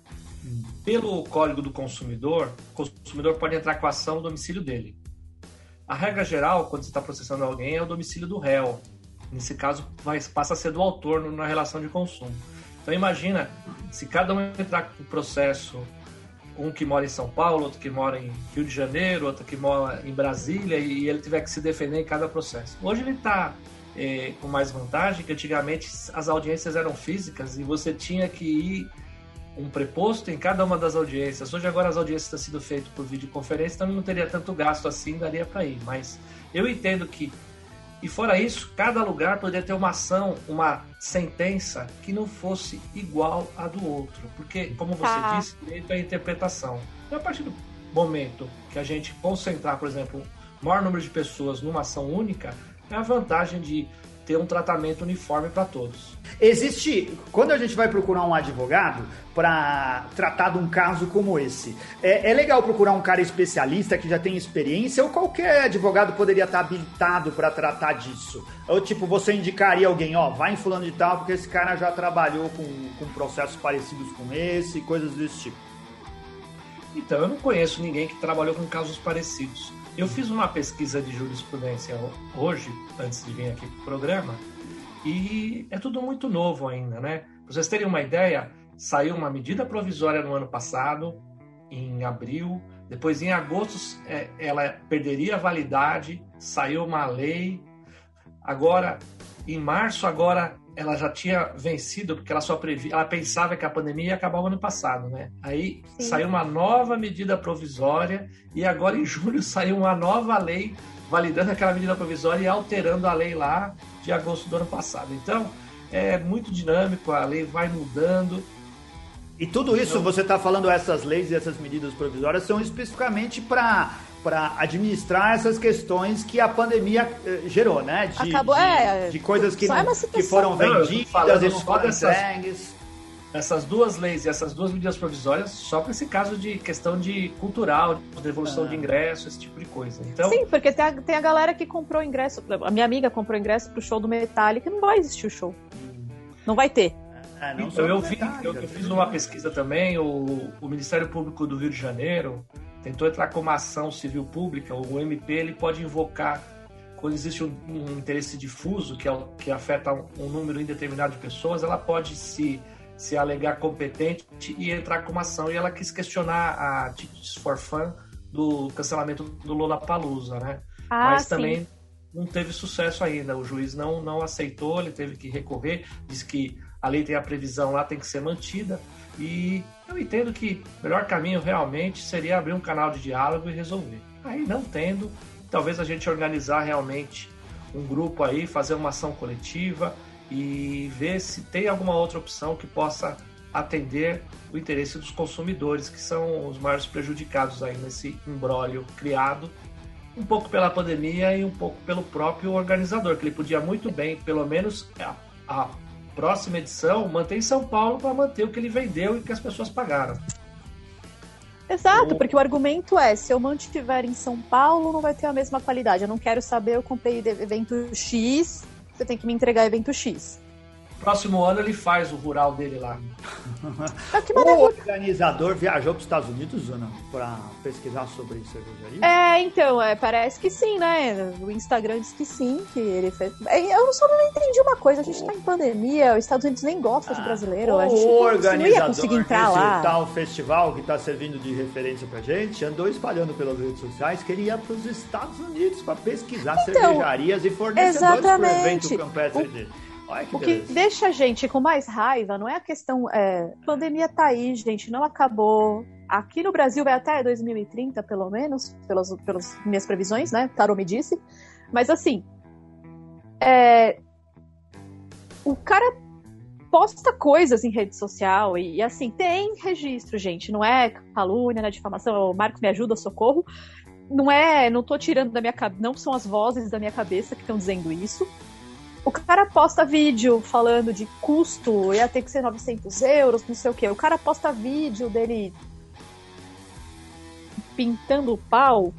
pelo Código do Consumidor, o consumidor pode entrar com a ação no domicílio dele. a regra geral, quando você está processando alguém, é o domicílio do réu. Nesse caso, vai, passa a ser do autor na relação de consumo. Então imagina, se cada um entrar com o processo, um que mora em São Paulo, outro que mora em Rio de Janeiro, outro que mora em Brasília, e ele tiver que se defender em cada processo. Hoje ele está é, com mais vantagem, que antigamente as audiências eram físicas e você tinha que ir um preposto em cada uma das audiências. Hoje agora as audiências estão sendo feitas por videoconferência, então não teria tanto gasto assim, daria para ir. Mas eu entendo que e fora isso, cada lugar poderia ter uma ação, uma sentença que não fosse igual à do outro. Porque, como você tá. disse, direito é interpretação. E a partir do momento que a gente concentrar, por exemplo, o maior número de pessoas numa ação única, é a vantagem de ter um tratamento uniforme para todos. Existe, quando a gente vai procurar um advogado para tratar de um caso como esse, é, é, legal procurar um cara especialista que já tem experiência ou qualquer advogado poderia estar habilitado para tratar disso? Ou tipo, você indicaria alguém, ó, vai em fulano de tal porque esse cara já trabalhou com, com processos parecidos com esse, coisas desse tipo. Então, eu não conheço ninguém que trabalhou com casos parecidos. Eu fiz uma pesquisa de jurisprudência hoje, antes de vir aqui para o programa, e é tudo muito novo ainda, né? Para vocês terem uma ideia, saiu uma medida provisória no ano passado, em abril, depois em agosto é, ela perderia a validade, saiu uma lei. Agora, em março, agora ela já tinha vencido, porque ela só previ, ela pensava que a pandemia ia acabar o ano passado, né? Aí Sim. saiu uma nova medida provisória e agora em julho *laughs* saiu uma nova lei validando aquela medida provisória e alterando a lei lá de agosto do ano passado. Então, é muito dinâmico, a lei vai mudando. E tudo isso, então, você está falando essas leis e essas medidas provisórias são especificamente para para administrar essas questões que a pandemia eh, gerou, né? De, Acabou, de, é, de coisas que, não, que foram vendidas e não foram entregues. Essas duas leis e essas duas medidas provisórias só para esse caso de questão de cultural, de devolução ah. de ingresso, esse tipo de coisa. Então, Sim, porque tem a, tem a galera que comprou ingresso. A minha amiga comprou ingresso pro show do Metallica e não vai existir o show. Não vai ter. É, então, eu, vi, eu, eu, fiz uma pesquisa também, o, o Ministério Público do Rio de Janeiro tentou entrar com uma ação civil pública, o MP ele pode invocar quando existe um, um interesse difuso que, é, que afeta um, um, número indeterminado de pessoas, ela pode se, se alegar competente e entrar com uma ação. E ela quis questionar a Tickets for Fun do cancelamento do Lula Palusa, né? Ah, Mas sim. também não teve sucesso ainda. O juiz não, não aceitou, ele teve que recorrer, disse que a lei tem a previsão lá, tem que ser mantida. E eu entendo que o melhor caminho realmente seria abrir um canal de diálogo e resolver. Aí, não tendo, talvez a gente organizar realmente um grupo aí, fazer uma ação coletiva e ver se tem alguma outra opção que possa atender o interesse dos consumidores, que são os maiores prejudicados aí nesse embrólio criado, um pouco pela pandemia e um pouco pelo próprio organizador, que ele podia muito bem, pelo menos a, a próxima edição, mantém São Paulo para manter o que ele vendeu e que as pessoas pagaram. Exato, porque o argumento é: se eu mantiver em São Paulo, não vai ter a mesma qualidade. Eu não quero saber, eu comprei evento X, você tem que me entregar evento X. Próximo ano ele faz o rural dele lá. *laughs* É o organizador viajou para os Estados Unidos, Ana, para pesquisar sobre cervejaria? É, então, é, parece que sim, né? O Instagram diz que sim, que ele fez. É, eu só não entendi uma coisa, a gente está em pandemia, os Estados Unidos nem gostam de ah, brasileiro. O a gente organizador não ia conseguir entrar lá. tal festival que está servindo de referência pra gente, andou espalhando pelas redes sociais que ele ia para os Estados Unidos para pesquisar então, cervejarias e fornecedores para o evento campestre dele o que deixa a gente com mais raiva não é a questão. É, a pandemia tá aí, gente, não acabou. Aqui no Brasil vai até 2030, pelo menos, pelas, pelas minhas previsões, né? Tarô me disse. Mas assim. É, o cara posta coisas em rede social e, e, assim, tem registro, gente. Não é calúnia, não é difamação. O Marcos me ajuda, socorro. Não é, não tô tirando da minha cabeça, não são as vozes da minha cabeça que estão dizendo isso. O cara posta vídeo falando de custo, ia ter que ser 900 euros, não sei o que. O cara posta vídeo dele pintando o pau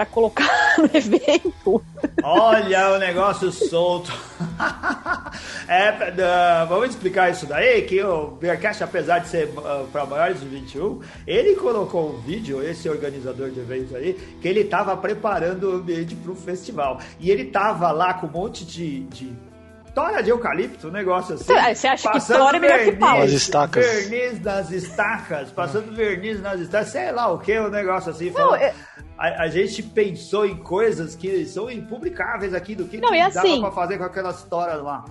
para colocar *laughs* no evento. Olha o negócio solto. *laughs* É, uh, vamos explicar isso daí, que o Bearcast, apesar de ser uh, para maiores de 21, ele colocou um vídeo, esse organizador de eventos aí, que ele estava preparando o ambiente para o festival. E ele tava lá com um monte de, de tora de eucalipto, um negócio assim. Você acha que tora é melhor que pau? As estacas. Verniz nas estacas, passando verniz nas estacas, sei lá o que, um negócio assim. Não, é... a, a, gente pensou em coisas que são impublicáveis aqui do que, não, que é dava assim, pra fazer com aquelas toras lá.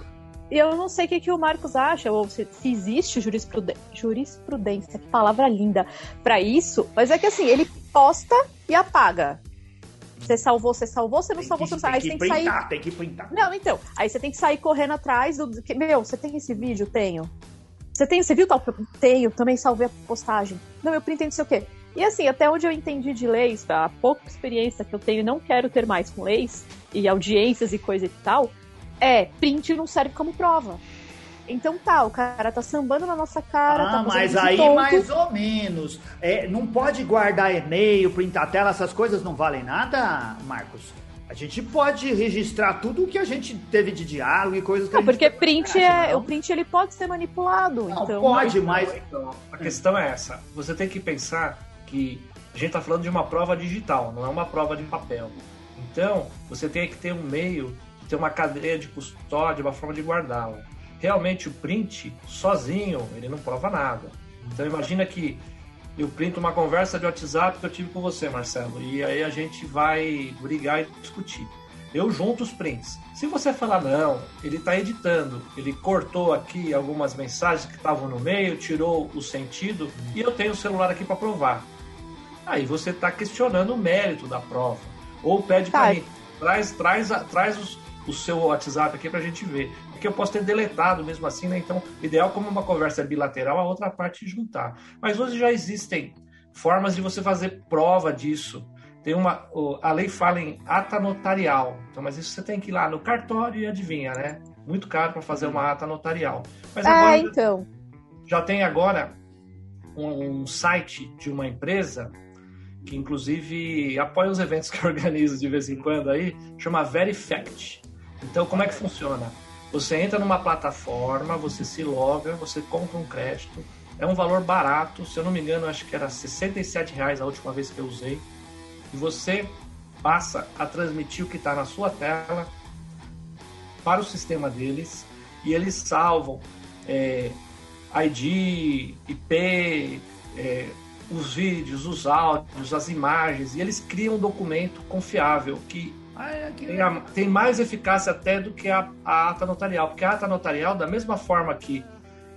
Eu não sei o que, que o Marcos acha, ou se, se existe jurisprudência, jurisprudência, que palavra linda, para isso, mas é que assim, ele posta e apaga. Você salvou, você salvou, você não salvou, você não salvou. Aí tem que printar, sair. Tem que printar. Não, então. Aí você tem que sair correndo atrás do. Meu, você tem esse vídeo? Tenho. Você tem, você viu tal? Tenho, também salvei a postagem. Não, eu printei não sei o quê. E assim, até onde eu entendi de leis, a pouca experiência que eu tenho, não quero ter mais com leis e audiências e coisa e tal, é print não serve como prova. Então tá, o cara tá sambando na nossa cara. Ah, tá mas aí tonto. mais ou menos. É, não pode guardar e-mail, printar tela, essas coisas não valem nada, Marcos? A gente pode registrar tudo o que a gente teve de diálogo e coisas que não, a gente porque print é, o print ele pode ser manipulado. Não, então... pode, mas então, a questão é essa. Você tem que pensar que a gente está falando de uma prova digital, não é uma prova de papel. Então, você tem que ter um meio, ter uma cadeia de custódia, uma forma de guardá-la realmente o print sozinho, ele não prova nada. Então imagina que eu printo uma conversa de WhatsApp que eu tive com você, Marcelo, e aí a gente vai brigar e discutir. Eu junto os prints. Se você falar, não, ele está editando, ele cortou aqui algumas mensagens que estavam no meio, tirou o sentido, e eu tenho o celular aqui para provar. Aí você está questionando o mérito da prova. Ou pede para mim, traz, traz, traz os, o seu WhatsApp aqui para a gente ver porque eu posso ter deletado mesmo assim, né? Então, ideal como uma conversa bilateral, a outra parte juntar. Mas hoje já existem formas de você fazer prova disso. Tem uma, a lei fala em ata notarial. Então, mas isso você tem que ir lá no cartório e adivinha, né? Muito caro para fazer uma ata notarial. Mas ah, agora então. Já tem agora um, um site de uma empresa que inclusive apoia os eventos *laughs* que eu organizo de vez em quando aí, chama Verifact. Então, como é que funciona? Você entra numa plataforma, você se loga, você compra um crédito. É um valor barato, se eu não me engano, acho que era R$ reais a última vez que eu usei. E você passa a transmitir o que está na sua tela para o sistema deles e eles salvam é, ID, IP, é, os vídeos, os áudios, as imagens e eles criam um documento confiável que ah, é tem, a, tem, mais eficácia até do que a, a, ata notarial, porque a ata notarial, da mesma forma que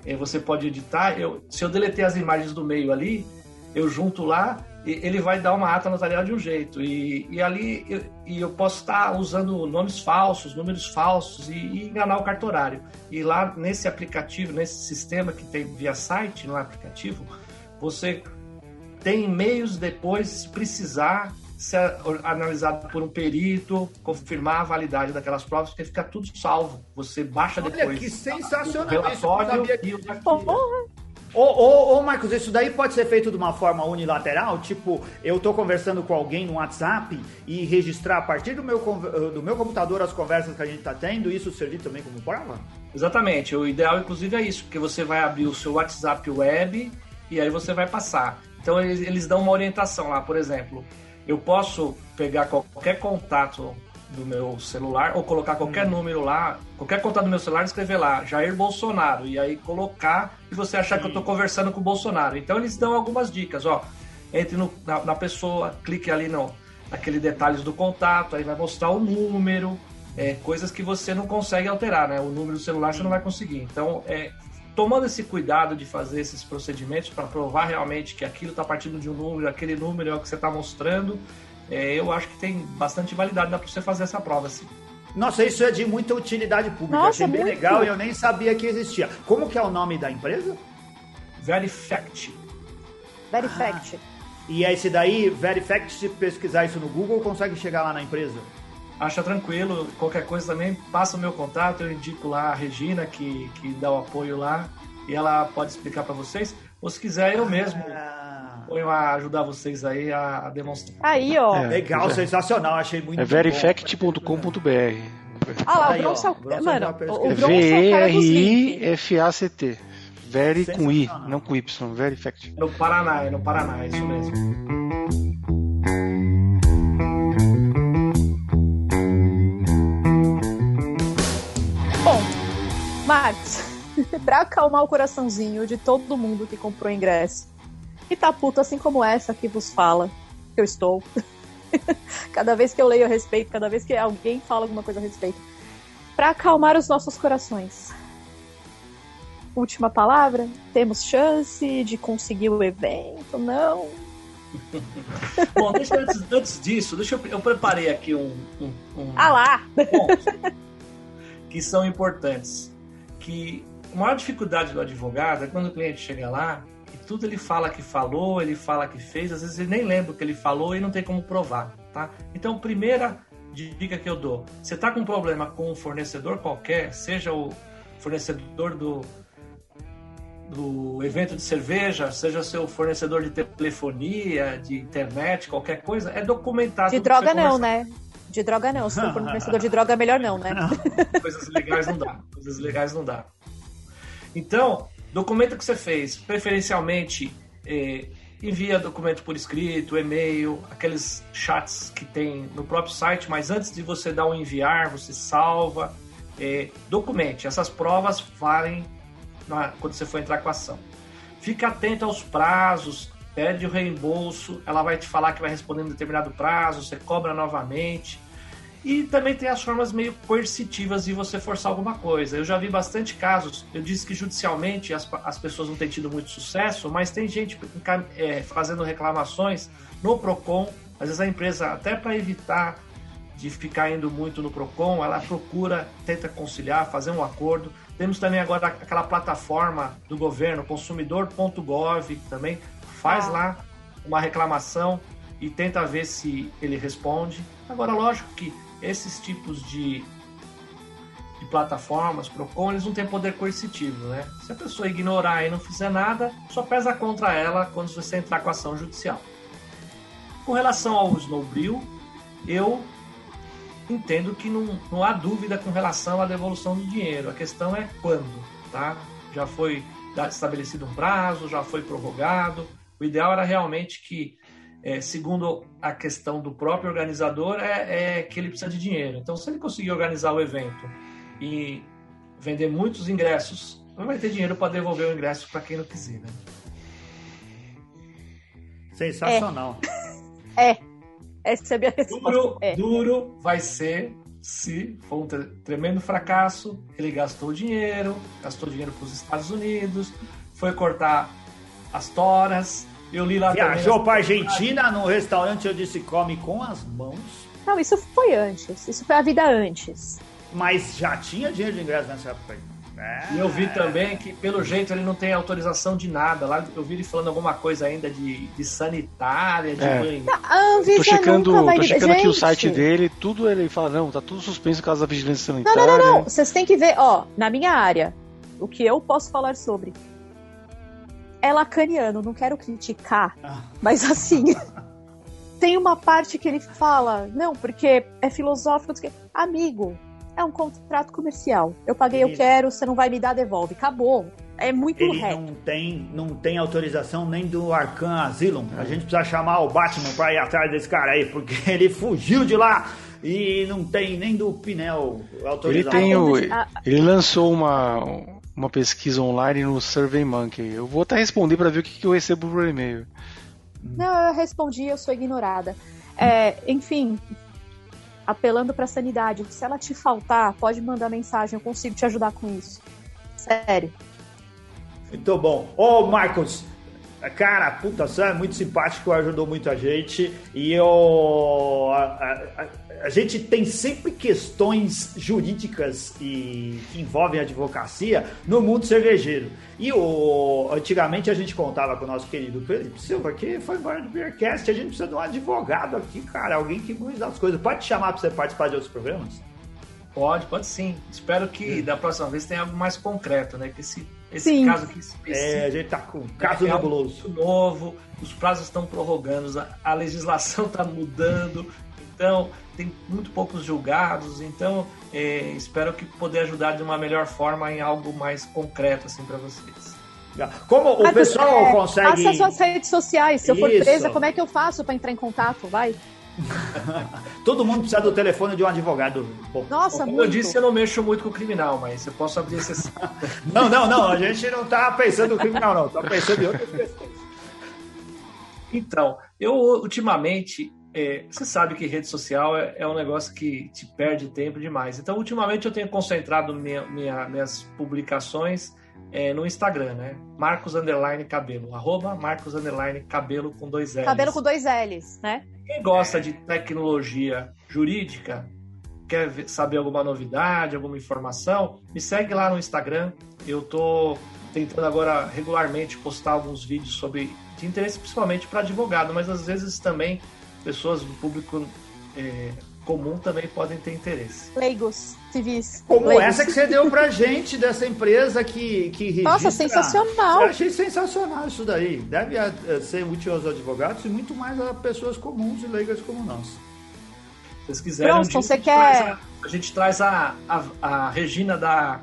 eh, você pode editar, eu, se eu deletar as imagens do meio ali, eu junto lá, e, ele vai dar uma ata notarial de um jeito. E, e ali eu, e eu posso estar usando nomes falsos, números falsos e, e, enganar o cartorário. E lá nesse aplicativo, nesse sistema que tem via site no aplicativo, você tem meios depois, se precisar, ser analisado por um perito, confirmar a validade daquelas provas, porque fica tudo salvo. Você baixa Olha, depois. que sensacional! O relatório e o Ô, ô, ô, Marcos, isso daí pode ser feito de uma forma unilateral? Tipo, eu tô conversando com alguém no WhatsApp e registrar a partir do meu, do meu computador as conversas que a gente tá tendo, isso servir também como prova? Exatamente. O ideal, inclusive, é isso, porque você vai abrir o seu WhatsApp web e aí você vai passar. Então, eles, eles dão uma orientação lá, por exemplo, eu posso pegar qualquer contato do meu celular ou colocar qualquer hum. número lá, qualquer contato do meu celular, escrever lá Jair Bolsonaro e aí colocar e você achar Sim. que eu estou conversando com o Bolsonaro. Então eles dão algumas dicas, ó, entre no, na, na, pessoa, clique ali no naquele detalhes do contato, aí vai mostrar o número, é, coisas que você não consegue alterar, né? O número do celular você não vai conseguir. Então é tomando esse cuidado de fazer esses procedimentos para provar realmente que aquilo está partindo de um número, aquele número é o que você está mostrando, é, eu acho que tem bastante validade, dá para você fazer essa prova, assim. Nossa, isso é de muita utilidade pública. Nossa, Achei bem muito. legal e eu nem sabia que existia. Como que é o nome da empresa? Verifact. Verifact. Ah, e esse daí, Verifact, se pesquisar isso no Google, consegue chegar lá na empresa? Acha tranquilo. Qualquer coisa também, passa o meu contato, eu indico lá a Regina, que, que dá o apoio lá, e ela pode explicar para vocês. Ou se quiser, eu mesmo ah. ponho a ajudar vocês aí a, demonstrar. Aí, ó. É, Legal, é, sensacional, achei muito É verifact.com.br. Ah lá, Aí, o Bronx é o Bronx o. Mano, é o, o Bronx é o dos links. V-E-R-I-F-A-C-T. Very com I, não com Y. Very fact. No Paraná, é no Paraná, é isso mesmo. Pra acalmar o coraçãozinho de todo mundo que comprou ingresso e tá puto assim como essa que vos fala, que eu estou. *laughs* cada vez que eu leio a respeito, cada vez que alguém fala alguma coisa a respeito. Pra acalmar os nossos corações. Última palavra? Temos chance de conseguir o evento? Não? *laughs* Bom, deixa, antes, antes disso, deixa eu, eu preparei aqui um, um, um Ah lá! pontos que são importantes. Que a maior dificuldade do advogado é quando o cliente chega lá e tudo ele fala que falou, ele fala que fez, às vezes ele nem lembra o que ele falou e não tem como provar, tá? Então, primeira dica que eu dou, você está com um problema com um fornecedor qualquer, seja o fornecedor do do evento de cerveja, seja seu fornecedor de telefonia, de internet, qualquer coisa, é documentado. De droga não, né? De droga não. Se for fornecedor de droga, melhor não, né? *laughs* Coisas legais não dá. Coisas legais não dá. Então, documento que você fez, preferencialmente eh, envia documento por escrito, e-mail, aqueles chats que tem no próprio site, mas antes de você dar o enviar, você salva, eh, documente. Essas provas valem na- quando você for entrar com a ação. Fica atento aos prazos, pede o reembolso, ela vai te falar que vai responder em determinado prazo, você cobra novamente. E também tem as formas meio coercitivas de você forçar alguma coisa. Eu já vi bastante casos. Eu disse que judicialmente as, as pessoas não têm tido muito sucesso, mas tem gente é, fazendo reclamações no PROCON. Às vezes a empresa, até para evitar de ficar indo muito no PROCON, ela procura, tenta conciliar, fazer um acordo. Temos também agora aquela plataforma do governo, consumidor.gov, também faz Ah. lá uma reclamação e tenta ver se ele responde. Agora, lógico que esses tipos de, de plataformas, PROCON, eles não têm poder coercitivo, né? Se a pessoa ignorar e não fizer nada, só pesa contra ela quando você entrar com ação judicial. Com relação ao Snowbril, eu entendo que não, não há dúvida com relação à devolução do dinheiro. A questão é quando, tá? Já foi estabelecido um prazo, já foi prorrogado. O ideal era realmente que, é, segundo a questão do próprio organizador, é, é que ele precisa de dinheiro. Então, se ele conseguir organizar o evento e vender muitos ingressos, não vai ter dinheiro para devolver o ingresso para quem não quiser, né? Sensacional. É. Essa é a minha resposta. Duro, É. duro vai ser se for um tre- tremendo fracasso. Ele gastou dinheiro, gastou dinheiro para os Estados Unidos, foi cortar as toras. Eu li lá Viajou também. pra Argentina no restaurante onde se come com as mãos, Não, isso foi antes. Isso foi a vida antes. mas já tinha dinheiro de ingresso nessa época. aí. É. E eu vi também que, pelo jeito, ele não tem autorização de nada. Lá eu vi ele falando alguma coisa ainda de, de sanitária, de É. banho. Tô checando, nunca vai tô checando aqui o site dele, tudo ele fala, não, tá tudo suspenso por causa da vigilância Não, sanitária. não, não, não. Vocês têm que ver, ó, na minha área, o que eu posso falar sobre. É lacaniano, não quero criticar, Ah. mas assim. *laughs* tem uma parte que ele fala, não, porque é filosófico, amigo, é um contrato comercial. Eu paguei, eu Ele- quero, você não vai me dar, devolve. Acabou. É muito Ele reto. não tem, não tem autorização nem do Arcan Asylum. A gente precisa chamar o Batman pra ir atrás desse cara aí, porque *laughs* ele fugiu de lá e não tem nem do Pinel Ele autorização. tem o, ele lançou uma, uma pesquisa online no SurveyMonkey. Eu vou até responder para ver o que, que eu recebo por e-mail. Não, eu respondi, eu sou ignorada. É, enfim, apelando pra sanidade. Se ela te faltar, pode mandar mensagem, eu consigo te ajudar com isso. Sério. Muito bom. Ô, Marcos, cara, puta, você é muito simpático, ajudou muito a gente. E eu. A, a- a- gente tem sempre questões jurídicas e que envolvem a advocacia no mundo cervejeiro. E o, antigamente a gente contava com o nosso querido Felipe Silva, que foi embora do Beercast. A gente precisa de um advogado aqui, cara, alguém que manja as coisas. Pode te chamar pra você participar de outros programas? Pode, pode sim. Espero que da próxima vez tenha algo mais concreto, né? Que esse, esse Sim. caso aqui específico. É, a gente tá com caso é algo nebuloso. muito novo, os prazos estão prorrogando, a, a legislação está *laughs* mudando. Então, tem muito poucos julgados, então é, espero que poder ajudar de uma melhor forma em algo mais concreto assim para vocês. Como o pessoal é, consegue. Faça suas redes sociais. Se eu for presa, como é que eu faço para entrar em contato? Vai. *laughs* Todo mundo precisa do telefone de um advogado. Bom, Nossa, Como muito. eu disse, eu não mexo muito com o criminal, mas eu posso abrir esse. *laughs* não, não, não. A gente não tá pensando no criminal, não. Tá pensando em outras questões. Então, eu ultimamente é, você sabe que rede social é, é, um negócio que te perde tempo demais. Então, ultimamente, eu tenho concentrado minha, minha, minhas publicações é, no Instagram, né? Marcos Underline Cabelo. Arroba Marcos Underline Cabelo com dois L's. Cabelo com dois L's, né? Quem gosta de tecnologia jurídica, quer saber alguma novidade, alguma informação, me segue lá no Instagram. Eu tô tentando agora regularmente postar alguns vídeos sobre de interesse principalmente para advogado, mas às vezes também pessoas do público é, comum também podem ter interesse. Leigos, civis. Como Leigos. essa que você deu pra gente dessa empresa que, que registra. Nossa, sensacional. Eu achei sensacional isso daí. Deve eh, ser útil aos advogados e muito mais a pessoas comuns e leigas como nós. Se vocês quiserem, Pronto, um você quer... a, a gente traz a, a, a Regina da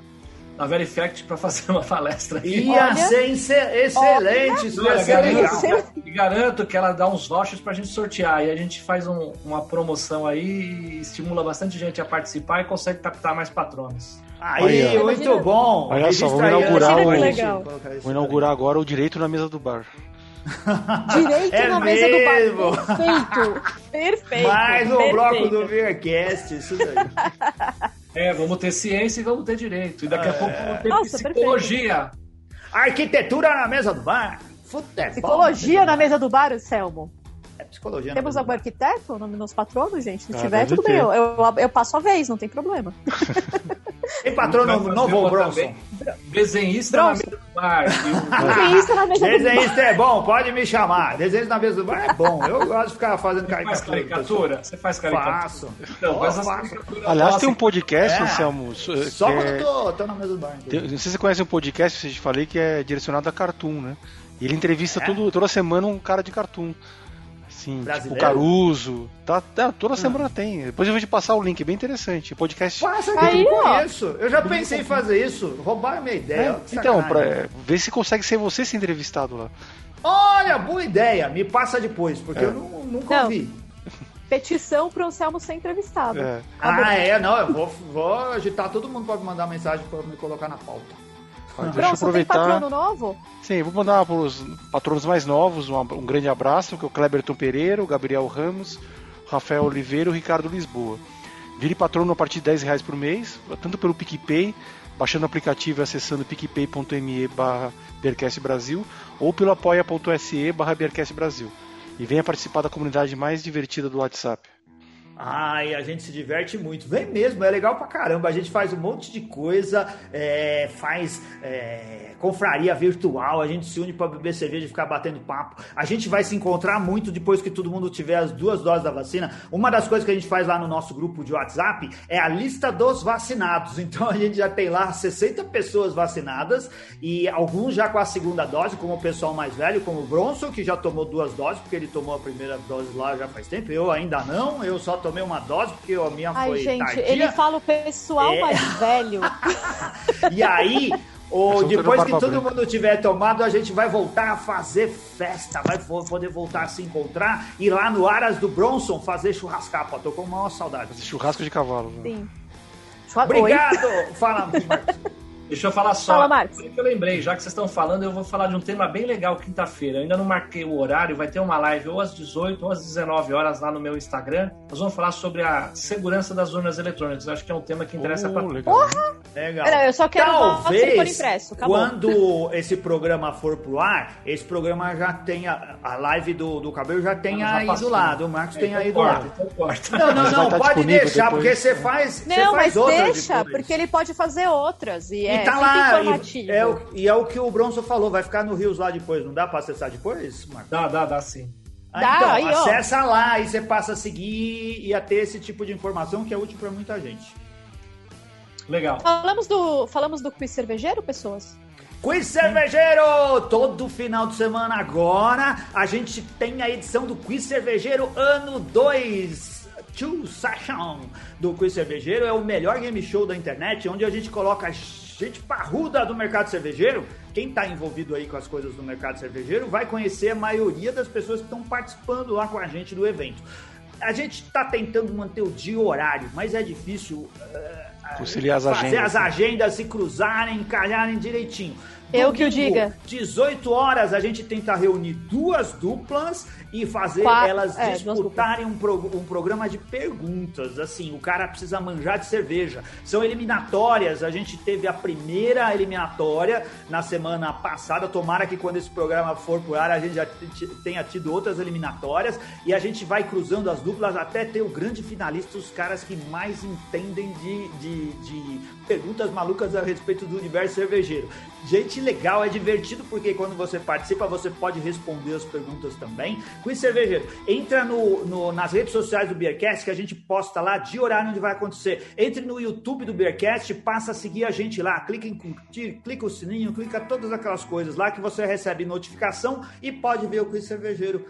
na Verifact para fazer uma palestra aqui. Ia olha, ser excelente, isso ia ser legal. E garanto que ela dá uns vouchers para a gente sortear. E a gente faz um, uma promoção aí, estimula bastante gente a participar e consegue captar mais patronos. Aí, aí muito imagina. bom. Olha só, vamos inaugurar, o, vou inaugurar agora o direito na mesa do bar. *laughs* Direito é na mesmo. mesa do bar. Perfeito. Perfeito. Mais um perfeito. bloco do Beercast, isso daí. *laughs* É, vamos ter ciência e vamos ter direito. E daqui a é. pouco vamos ter Nossa, psicologia. Perfeito. Arquitetura na mesa do bar. Futebol. Psicologia na mesa do bar, Selmo. É psicologia. Temos algum arquiteto no meus patronos, gente? Se ah, tiver, tudo ter. bem. Eu, eu, eu, passo a vez, não tem problema. *laughs* Tem patrono novo Bronson? Desenhista Bronson. *laughs* na mesa do bar. Desenhista na mesa Desenhista do bar. é bom, pode me chamar. Desenhista na mesa do bar é bom. Eu gosto de ficar fazendo caricatura. Faz caricatura? Você faz caricatura? Faço. Então, oh, faz faço. Aliás, tem um podcast, é. Anselmo. Só quando é... tô, tô na mesa do bar. Tem, não sei se você conhece um podcast, eu te falei, que é direcionado a cartoon, né? E ele entrevista é? todo, toda semana um cara de cartoon. Assim, tipo Caruso. Tá, tá toda hum. semana tem. Depois eu vou te passar o link, bem interessante. Podcast. Passa aqui, Aí, eu conheço. Eu já pensei em fazer isso. Roubaram minha ideia. É, então, pra, é, ver se consegue ser você ser entrevistado lá. Olha, boa ideia. Me passa depois, porque é. eu não, nunca não. ouvi. Petição para o Anselmo ser entrevistado. É. Ah, é, não, eu vou, vou agitar todo mundo para me mandar mensagem para me colocar na pauta. Deixa Pronto, eu aproveitar. Tem patrono novo? Sim, vou mandar para os patronos mais novos um, um, grande abraço, que é o Kleberton Pereira, o Gabriel Ramos, o Rafael Oliveira e o Ricardo Lisboa. Vire patrono a partir de 10 reais por mês, tanto pelo PicPay, baixando o aplicativo e acessando picpay.me barra Brasil, ou pelo apoia.se barra Brasil. E venha participar da comunidade mais divertida do WhatsApp. Ai, a gente se diverte muito. Vem mesmo, é legal pra caramba. A gente faz um monte de coisa, é, faz é, confraria virtual, a gente se une para beber cerveja e ficar batendo papo. A gente vai se encontrar muito depois que todo mundo tiver as duas doses da vacina. Uma das coisas que a gente faz lá no nosso grupo de WhatsApp é a lista dos vacinados. *laughs* Então a gente já tem lá 60 pessoas vacinadas e alguns já com a segunda dose, como o pessoal mais velho, como o Bronson, que já tomou duas doses, porque ele tomou a primeira dose lá já faz tempo. Eu ainda não, eu só tomei uma dose, porque a minha Ai, foi gente, tardia. ele fala o pessoal é... mais velho. *laughs* e aí, ou depois que todo mundo tiver tomado, a gente vai voltar a fazer festa, vai poder voltar a se encontrar e lá no Aras do Bronson fazer churrascar. Pô, tô com maior saudade. Churrasco de cavalo. Né? Sim. Obrigado! Fala, Marcos. Deixa eu falar só. Fala, Marcos. que eu lembrei, já que vocês estão falando, eu vou falar de um tema bem legal quinta-feira. Eu ainda não marquei o horário, vai ter uma live ou às 18 ou às 19 horas lá no meu Instagram. Nós vamos falar sobre a segurança das urnas eletrônicas. Eu acho que é um tema que interessa oh, para legal. Porra! Legal. eu só quero Talvez, por impresso. Acabou. quando esse programa for pro ar, esse programa já tenha a live do, do cabelo já tenha já ido passou. lá, do Marcos é, tenha ido corta, lá. Então não, não, não, pode deixar, depois. porque você faz, não, você faz mas outras deixa, depois. porque ele pode fazer outras e, e é tá lá, e é, o, e é o que o Bronson falou, vai ficar no Rios lá depois, não dá pra acessar depois, Marcos? Dá, dá, dá sim. Ah, dá, então, aí, acessa ó. lá e você passa a seguir e a ter esse tipo de informação que é útil para muita gente. Legal. Falamos do, falamos do quiz cervejeiro, pessoas? Quiz Cervejeiro! Todo final de semana agora a gente tem a edição do Quiz Cervejeiro ano 2 Two Session do Quiz Cervejeiro. É o melhor game show da internet, onde a gente coloca gente parruda do mercado cervejeiro. Quem está envolvido aí com as coisas do mercado cervejeiro vai conhecer a maioria das pessoas que estão participando lá com a gente do evento. A gente está tentando manter o dia horário, mas é difícil uh, Conciliar as fazer agendas. as agendas se cruzarem, encalharem direitinho. Eu que o diga. 18 horas a gente tenta reunir duas duplas e fazer Qua- elas é, disputarem um, pro- um programa de perguntas. Assim, o cara precisa manjar de cerveja. São eliminatórias. A gente teve a primeira eliminatória na semana passada. Tomara que quando esse programa for por ar a gente já tenha tido outras eliminatórias. E a gente vai cruzando as duplas até ter o grande finalista, os caras que mais entendem de, de, de perguntas malucas a respeito do universo cervejeiro. Gente legal, é divertido porque quando você participa você pode responder as perguntas também. Quiz Cervejeiro, entra no, no- nas redes sociais do Beercast que a gente posta lá de horário onde vai acontecer. Entre no YouTube do Beercast, passa a seguir a gente lá, clica em curtir, clica o sininho, clica todas aquelas coisas lá que você recebe notificação e pode ver o Quiz Cervejeiro.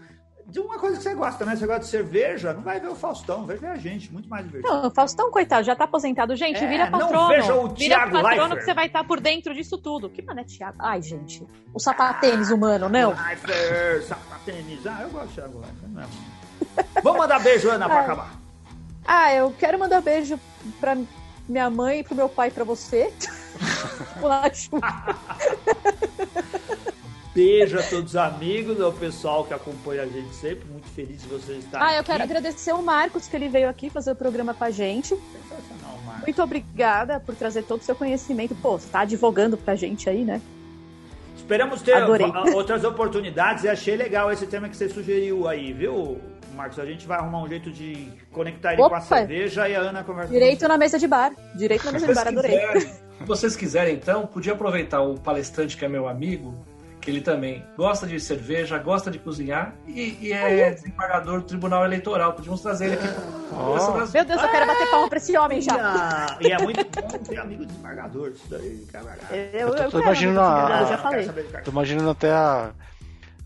De uma coisa que você gosta, né? Você gosta de cerveja, não vai ver o Faustão, ver a gente, muito mais divertido. Não, o Faustão, coitado, já tá aposentado. Gente, É, vira não patrono. veja o vira Thiago patrono Leifert. que você vai estar por dentro disso tudo. Que mano é Thiago? Ai, gente. O sapatênis humano, não. Leifert, sapatênis. Ah, eu gosto de Thiago Leifert, não é. Vamos mandar beijo, Ana, pra acabar. Ah, eu quero mandar beijo pra minha mãe, pro meu pai e pra você. *laughs* Olá, Chu. *laughs* Beijo a todos os amigos, ao pessoal que acompanha a gente sempre. Muito feliz de vocês estarem Ah, eu quero aqui. agradecer o Marcos, que ele veio aqui fazer o programa com a gente. Sensacional, Marcos. Muito obrigada por trazer todo o seu conhecimento. Pô, você tá advogando pra gente aí, né? Esperamos ter Adorei. outras oportunidades e achei legal esse tema que você sugeriu aí, viu, Marcos? A gente vai arrumar um jeito de conectar ele com a Opa. cerveja e a Ana conversa Direito na mesa de bar. Direito na mesa de bar, adorei. quiserem, se vocês quiserem, então, podia aproveitar o palestrante que é meu amigo, ele também gosta de cerveja, gosta de cozinhar e, e é desembargador do Tribunal Eleitoral. Podíamos trazer ele aqui para conversar das Meu Deus, eu quero bater palma pra esse homem já. Ah, E é muito bom ter amigo desembargador, isso daí, cara. Eu, tô- eu tô imaginando a- eu já Ah, falei. Tô imaginando até a,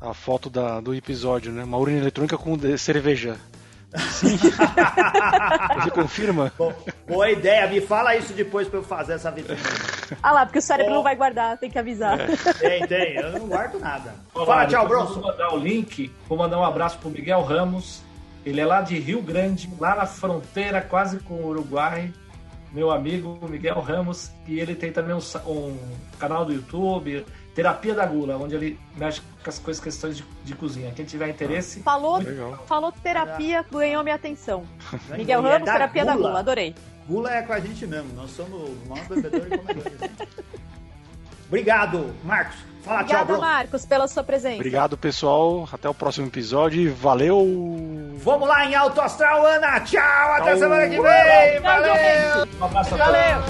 a foto da, do episódio, né? Uma urina eletrônica com cerveja. Sim. *laughs* Você confirma? Bom, boa ideia, me fala isso depois pra eu fazer essa vitrine. Ah lá, porque o cérebro não vai guardar, tem que avisar. Tem, tem, eu não guardo nada. Olá, Fala tchau, Bronson. Vou mandar o link, vou mandar um abraço pro Miguel Ramos. Ele é lá de Rio Grande, lá na fronteira quase com o Uruguai. Meu amigo Miguel Ramos. E ele tem também um, um canal do YouTube, Terapia da Gula, onde ele mexe com as coisas, questões de, de cozinha. Quem tiver interesse, Falou, Legal. falou terapia, ganhou minha atenção. Miguel é Ramos, da terapia da gula. gula, adorei. Gula é com a gente mesmo, nós somos os maiores bebedores e comedores. Obrigado, Marcos. Fala tchau, Obrigada, Bronson. Marcos, pela sua presença. Obrigado, pessoal. Até o próximo episódio. Valeu! Vamos lá em Alto Astral, Ana. Tchau, até Tchau. semana que vem. Valeu, Valeu. um abraço a todos. Valeu!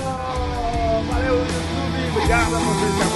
Valeu, YouTube. Obrigado a vocês